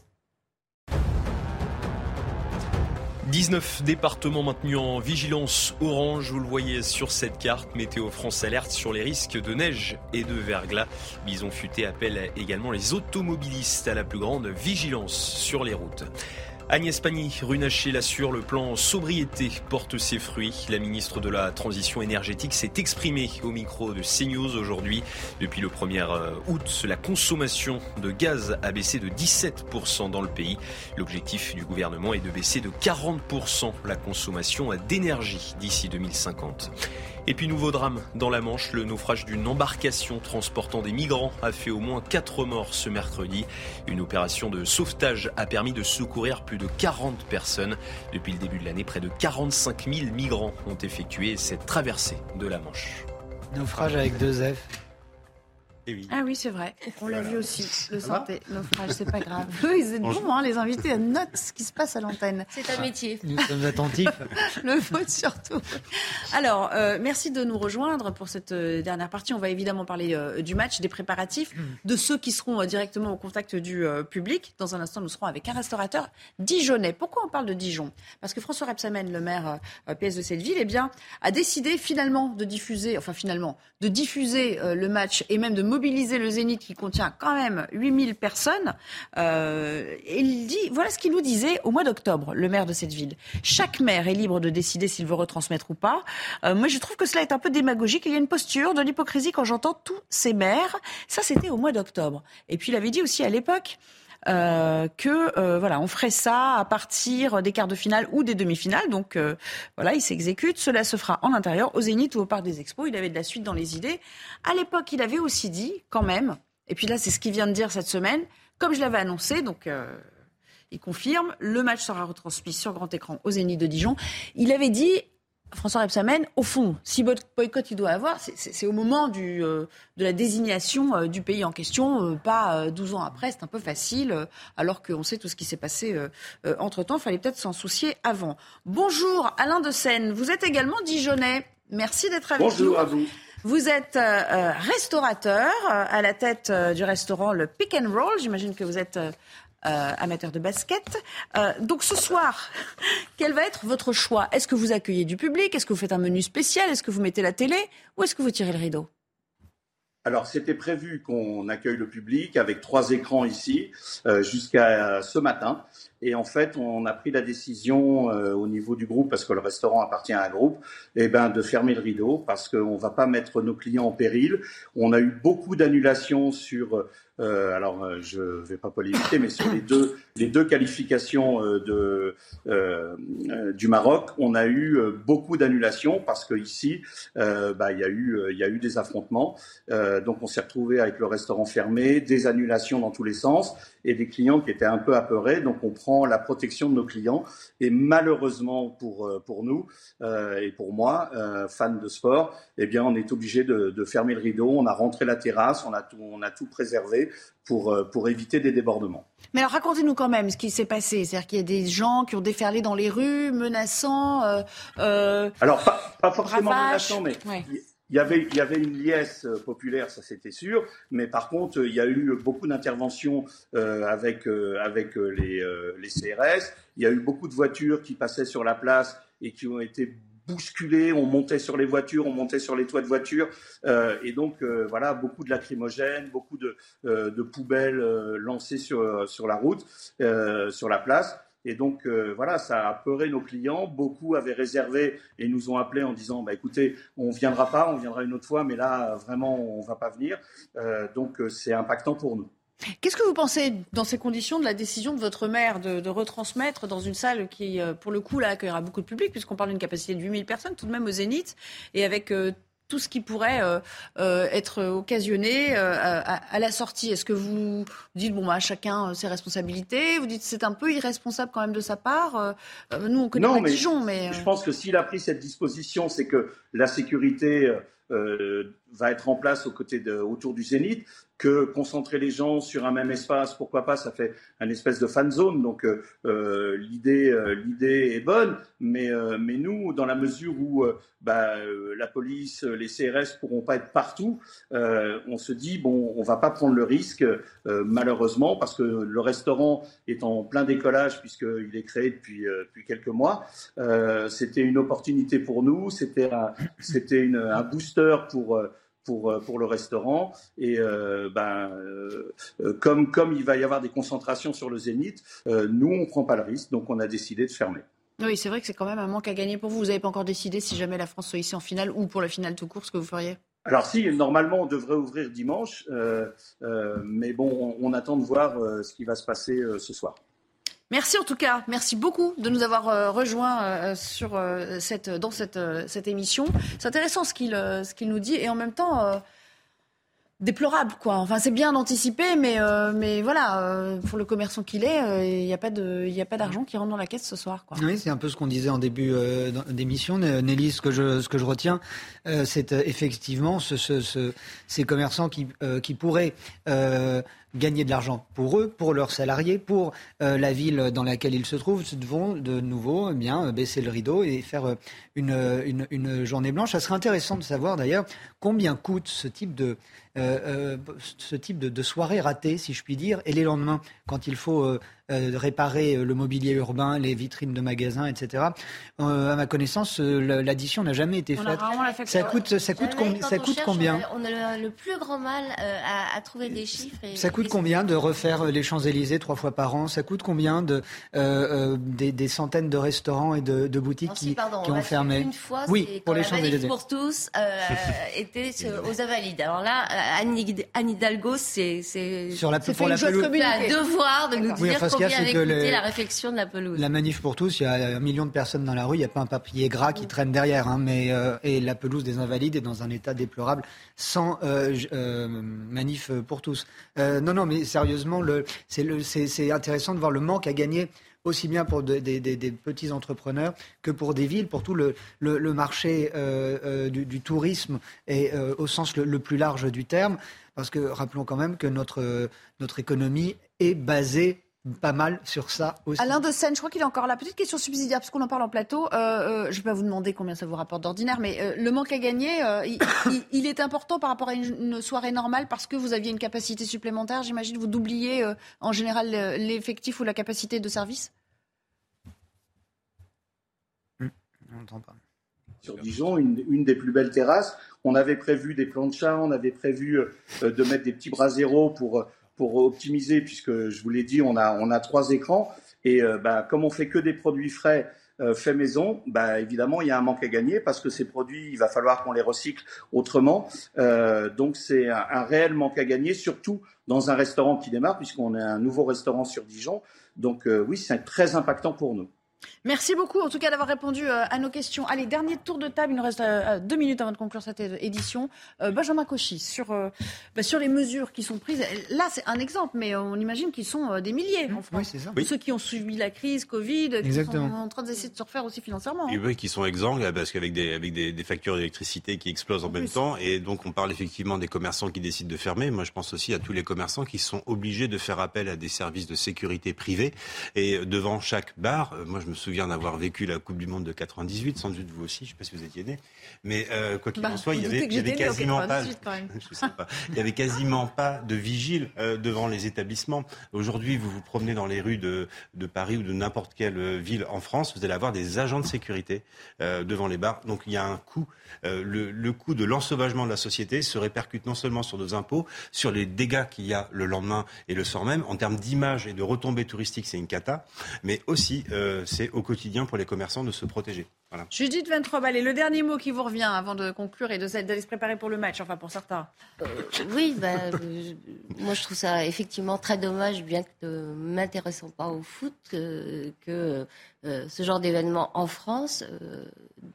19 départements maintenus en vigilance orange, vous le voyez sur cette carte. Météo France alerte sur les risques de neige et de verglas. Bison Futé appelle également les automobilistes à la plus grande vigilance sur les routes. Agnès Pannier-Runacher l'assure, le plan sobriété porte ses fruits. La ministre de la Transition énergétique s'est exprimée au micro de CNews aujourd'hui. Depuis le 1er euh, août, la consommation de gaz a baissé de 17% dans le pays. L'objectif du gouvernement est de baisser de 40% la consommation d'énergie d'ici 2050. Et puis nouveau drame dans la Manche, le naufrage d'une embarcation transportant des migrants a fait au moins 4 morts ce mercredi. Une opération de sauvetage a permis de secourir plus de 40 personnes. Depuis le début de l'année, près de 45 000 migrants ont effectué cette traversée de la Manche. Naufrage avec deux F. Ah oui, c'est vrai. On l'a vu aussi, le santé, naufrage, c'est pas grave. Oui, c'est bon, hein, les invités notent ce qui se passe à l'antenne. C'est un métier. Nous sommes attentifs. le vote surtout. Alors, euh, merci de nous rejoindre pour cette euh, dernière partie. On va évidemment parler euh, du match, des préparatifs, de ceux qui seront directement au contact du public. Dans un instant, nous serons avec un restaurateur dijonnais. Pourquoi on parle de Dijon? Parce que François Repsamen, le maire PS de cette ville, eh bien, a décidé finalement de diffuser, enfin finalement, de diffuser le match et même de mobiliser le Zénith qui contient quand même 8000 personnes. Euh, il dit, voilà ce qu'il nous disait au mois d'octobre, le maire de cette ville. Chaque maire est libre de décider s'il veut retransmettre ou pas. Euh, moi, je trouve que cela est un peu démagogique. Il y a une posture de l'hypocrisie quand j'entends tous ces maires. Ça, c'était au mois d'octobre. Et puis, il avait dit aussi à l'époque, euh, que euh, voilà, on ferait ça à partir des quarts de finale ou des demi-finales. Donc euh, voilà, il s'exécute. Cela se fera en intérieur, au Zénith ou au Parc des Expos. Il avait de la suite dans les idées. À l'époque, il avait aussi dit, quand même, et puis là, c'est ce qu'il vient de dire cette semaine, comme je l'avais annoncé, donc. il confirme, le match sera retransmis sur grand écran au Zénith de Dijon. Il avait dit François Rebsamen, au fond, si boycott il doit avoir, c'est au moment du, euh, de la désignation euh, du pays en question, euh, pas 12 ans après, c'est un peu facile, alors qu'on sait tout ce qui s'est passé entre-temps, il fallait peut-être s'en soucier avant. Bonjour Alain de Seine, vous êtes également Dijonais, merci d'être avec nous. Bonjour à vous. Vous êtes restaurateur à la tête du restaurant Le Pick and Roll. J'imagine que vous êtes amateur de basket. Euh, donc ce soir, quel va être votre choix? Est-ce que vous accueillez du public? Est-ce que vous faites un menu spécial? Est-ce que vous mettez la télé? Ou est-ce que vous tirez le rideau? Alors, c'était prévu qu'on accueille le public avec trois écrans ici euh, jusqu'à ce matin. Et en fait, on a pris la décision au niveau du groupe, parce que le restaurant appartient à un groupe, eh ben, de fermer le rideau parce qu'on ne va pas mettre nos clients en péril. On a eu beaucoup d'annulations sur euh, alors, euh, je ne vais pas polémiquer, mais sur les deux, qualifications euh, du Maroc, on a eu beaucoup d'annulations parce qu'ici, bah, il, y a eu, y a eu des affrontements. donc, on s'est retrouvé avec le restaurant fermé, des annulations dans tous les sens et des clients qui étaient un peu apeurés. Donc, on prend la protection de nos clients. Et malheureusement pour, pour nous et pour moi, fan de sport, eh bien, on est obligé de, de fermer le rideau. On a rentré la terrasse, on a tout, on a tout préservé pour, euh, pour éviter des débordements. Mais alors racontez-nous quand même ce qui s'est passé. C'est-à-dire qu'il y a des gens qui ont déferlé dans les rues, menaçant. Euh, euh, alors pas, forcément menaçant, mais il y avait, il y avait une liesse populaire, ça c'était sûr, mais par contre, il y a eu beaucoup d'interventions avec, avec les, les CRS. Il y a eu beaucoup de voitures qui passaient sur la place et qui ont été bousculé, on montait sur les voitures, on montait sur les toits de voitures, euh, et donc euh, voilà, beaucoup de lacrymogènes, beaucoup de, euh, de poubelles lancées sur, sur la route, sur la place. Et donc voilà, ça a apeuré nos clients. Beaucoup avaient réservé et nous ont appelés en disant bah écoutez, on viendra pas, on viendra une autre fois, mais là vraiment on va pas venir. donc c'est impactant pour nous. Qu'est-ce que vous pensez, dans ces conditions, de la décision de votre maire de, retransmettre dans une salle qui, euh, pour le coup, là, accueillera beaucoup de public, puisqu'on parle d'une capacité de 8000 personnes, tout de même au Zénith, et avec euh, tout ce qui pourrait euh, être occasionné à, la sortie. Est-ce que vous dites, bon, bah, chacun ses responsabilités? Vous dites c'est un peu irresponsable quand même de sa part. Nous, on connaît pas Dijon, mais... Je pense que s'il a pris cette disposition, c'est que la sécurité... va être en place de, autour du Zénith que concentrer les gens sur un même espace, pourquoi pas, ça fait un espèce de fan zone. Donc euh, euh l'idée, euh, est bonne, mais, euh, mais nous, dans la mesure où bah, la police, les CRS pourront pas être partout, on se dit bon, on va pas prendre le risque, malheureusement, parce que le restaurant est en plein décollage puisqu'il est créé depuis, depuis quelques mois. c'était une opportunité pour nous, c'était un, c'était un booster pour pour, pour le restaurant. Et ben, comme, comme il va y avoir des concentrations sur le Zénith, nous, on ne prend pas le risque, donc on a décidé de fermer. Oui, c'est vrai que c'est quand même un manque à gagner pour vous. Vous n'avez pas encore décidé si jamais la France soit ici en finale ou pour la finale tout court, ce que vous feriez? Alors si, normalement, on devrait ouvrir dimanche, euh, euh, mais bon, on, attend de voir euh, ce qui va se passer ce soir. Merci en tout cas, merci beaucoup de nous avoir rejoints sur cette, dans cette, cette émission. C'est intéressant ce qu'il qu'il nous dit et en même temps déplorable quoi. Enfin c'est bien d'anticiper mais euh, mais voilà euh, pour le commerçant qu'il est euh, il n'y a pas d'argent qui rentre dans la caisse ce soir quoi. Oui, c'est un peu ce qu'on disait en début d'émission Nelly ce que je ce que je retiens c'est effectivement ce, ce, ces commerçants qui qui pourraient gagner de l'argent pour eux, pour leurs salariés, pour la ville dans laquelle ils se trouvent, vont de nouveau eh bien baisser le rideau et faire une, une, une journée blanche. Ça serait intéressant de savoir d'ailleurs combien coûte ce type de euh, euh, ce type de, soirée ratée, si je puis dire, et les lendemains, quand il faut euh, réparer le mobilier urbain, les vitrines de magasins, etc. à ma connaissance, l'addition n'a jamais été faite. Ça coûte, ça coûte, ça coûte combien On a, le, plus grand mal à, trouver des chiffres. ça coûte combien de refaire les Champs-Élysées trois fois par an? Ça coûte combien de, des, centaines de restaurants et de, boutiques qui, qui ont fermé? Une fois, oui, pour les Champs-Élysées. pour tous était aux Invalides. Alors là, Anne Hidalgo, c'est sur la, pour la pelouse. devoir de nous dire combien avait coûté la réflexion de la pelouse. La manif pour tous, il y a un million de personnes dans la rue, il n'y a pas un papier gras qui traîne derrière, hein, mais euh, et la pelouse des Invalides est dans un état déplorable, sans euh, euh, manif pour tous. non, non, mais sérieusement, c'est intéressant de voir le manque à gagner aussi bien pour des, petits entrepreneurs que pour des villes, pour tout le, marché euh, euh, du, tourisme et euh, au sens le, plus large du terme. Parce que rappelons quand même que notre, notre économie est basée pas mal sur ça aussi. Alain de Seine, je crois qu'il est encore là. Petite question subsidiaire, parce qu'on en parle en plateau. je ne vais pas vous demander combien ça vous rapporte d'ordinaire, mais le manque à gagner, il, est important par rapport à une, soirée normale parce que vous aviez une capacité supplémentaire. J'imagine vous doubliez en général l'effectif ou la capacité de service? Sur Dijon, une, des plus belles terrasses. On avait prévu des planchas, on avait prévu euh, de mettre des petits bras zéro pour, pour optimiser, puisque je vous l'ai dit, on a, on a trois écrans. Et euh, bah, comme on fait que des produits frais, euh, fait maison, bah, évidemment, il y a un manque à gagner parce que ces produits, il va falloir qu'on les recycle autrement. donc, c'est un, un, réel manque à gagner, surtout dans un restaurant qui démarre, puisqu'on est un nouveau restaurant sur Dijon. Donc, oui, c'est très impactant pour nous. Merci beaucoup, en tout cas, d'avoir répondu euh, à nos questions. Allez, dernier tour de table. Il nous reste euh, deux minutes avant de conclure cette édition. Euh, Benjamin Cauchy, sur, bah, sur les mesures qui sont prises. Là, c'est un exemple, mais on imagine qu'ils sont des milliers en France. Oui, ça. Ceux qui ont subi la crise Covid, qui sont en train d'essayer de se refaire aussi financièrement. Et oui, qui sont exsangues, parce qu'avec des, avec des, factures d'électricité qui explosent en, même temps. Et donc, on parle effectivement des commerçants qui décident de fermer. Moi, je pense aussi à tous les commerçants qui sont obligés de faire appel à des services de sécurité privés. Et devant chaque bar, moi, je me souviens d'avoir vécu la Coupe du Monde de 98, sans doute vous aussi, je ne sais pas si vous étiez né, mais euh, quoi qu'il bah, en soit, il y avait, quasiment pas, il y avait quasiment pas de vigile euh, devant les établissements. Aujourd'hui, vous vous promenez dans les rues de, de Paris ou de n'importe quelle euh, ville en France, vous allez avoir des agents de sécurité devant les bars. Donc il y a un coût, le, le coût de l'ensauvagement de la société se répercute non seulement sur nos impôts, sur les dégâts qu'il y a le lendemain et le soir même, en termes d'image et de retombées touristiques, c'est une cata, mais aussi c'est au quotidien pour les commerçants de se protéger. Voilà. Judith 23 allez, le dernier mot qui vous revient avant de conclure et d'aller se préparer pour le match, enfin pour certains. Euh, oui, bah, euh, moi je trouve ça effectivement très dommage, bien que ne m'intéressant pas au foot, que, euh, ce genre d'événement en France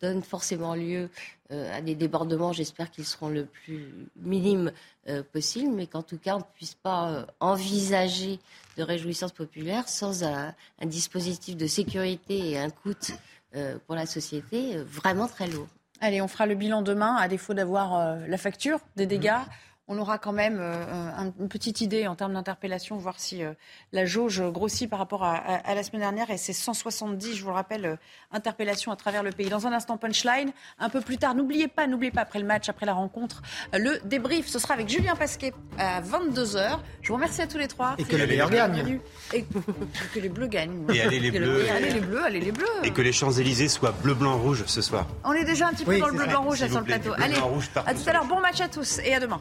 donne forcément lieu à des débordements. J'espère qu'ils seront le plus minimes possible, mais qu'en tout cas on ne puisse pas envisager de réjouissance populaire sans un, un dispositif de sécurité et un coût pour la société euh, vraiment très lourd. Allez, on fera le bilan demain, à défaut d'avoir euh, la facture des dégâts. On aura quand même euh, une petite idée en termes d'interpellation, voir si euh, la jauge grossit par rapport à, la semaine dernière. Et c'est 170, je vous le rappelle, euh, interpellations à travers le pays. Dans un instant, punchline. Un peu plus tard, n'oubliez pas, n'oubliez pas, après le match, après la rencontre, le débrief. Ce sera avec Julien Pasquet à 22h. Je vous remercie à tous les trois. Et que les meilleurs gagnent. Et que les bleus gagnent. Et allez les bleus. Allez les bleus, allez les bleus. Et que les Champs-Élysées soient bleu, blanc, rouge ce soir. On est déjà un petit peu dans le bleu, blanc, rouge sur le plateau. allez, à tout à l'heure. Bon match à tous et à demain.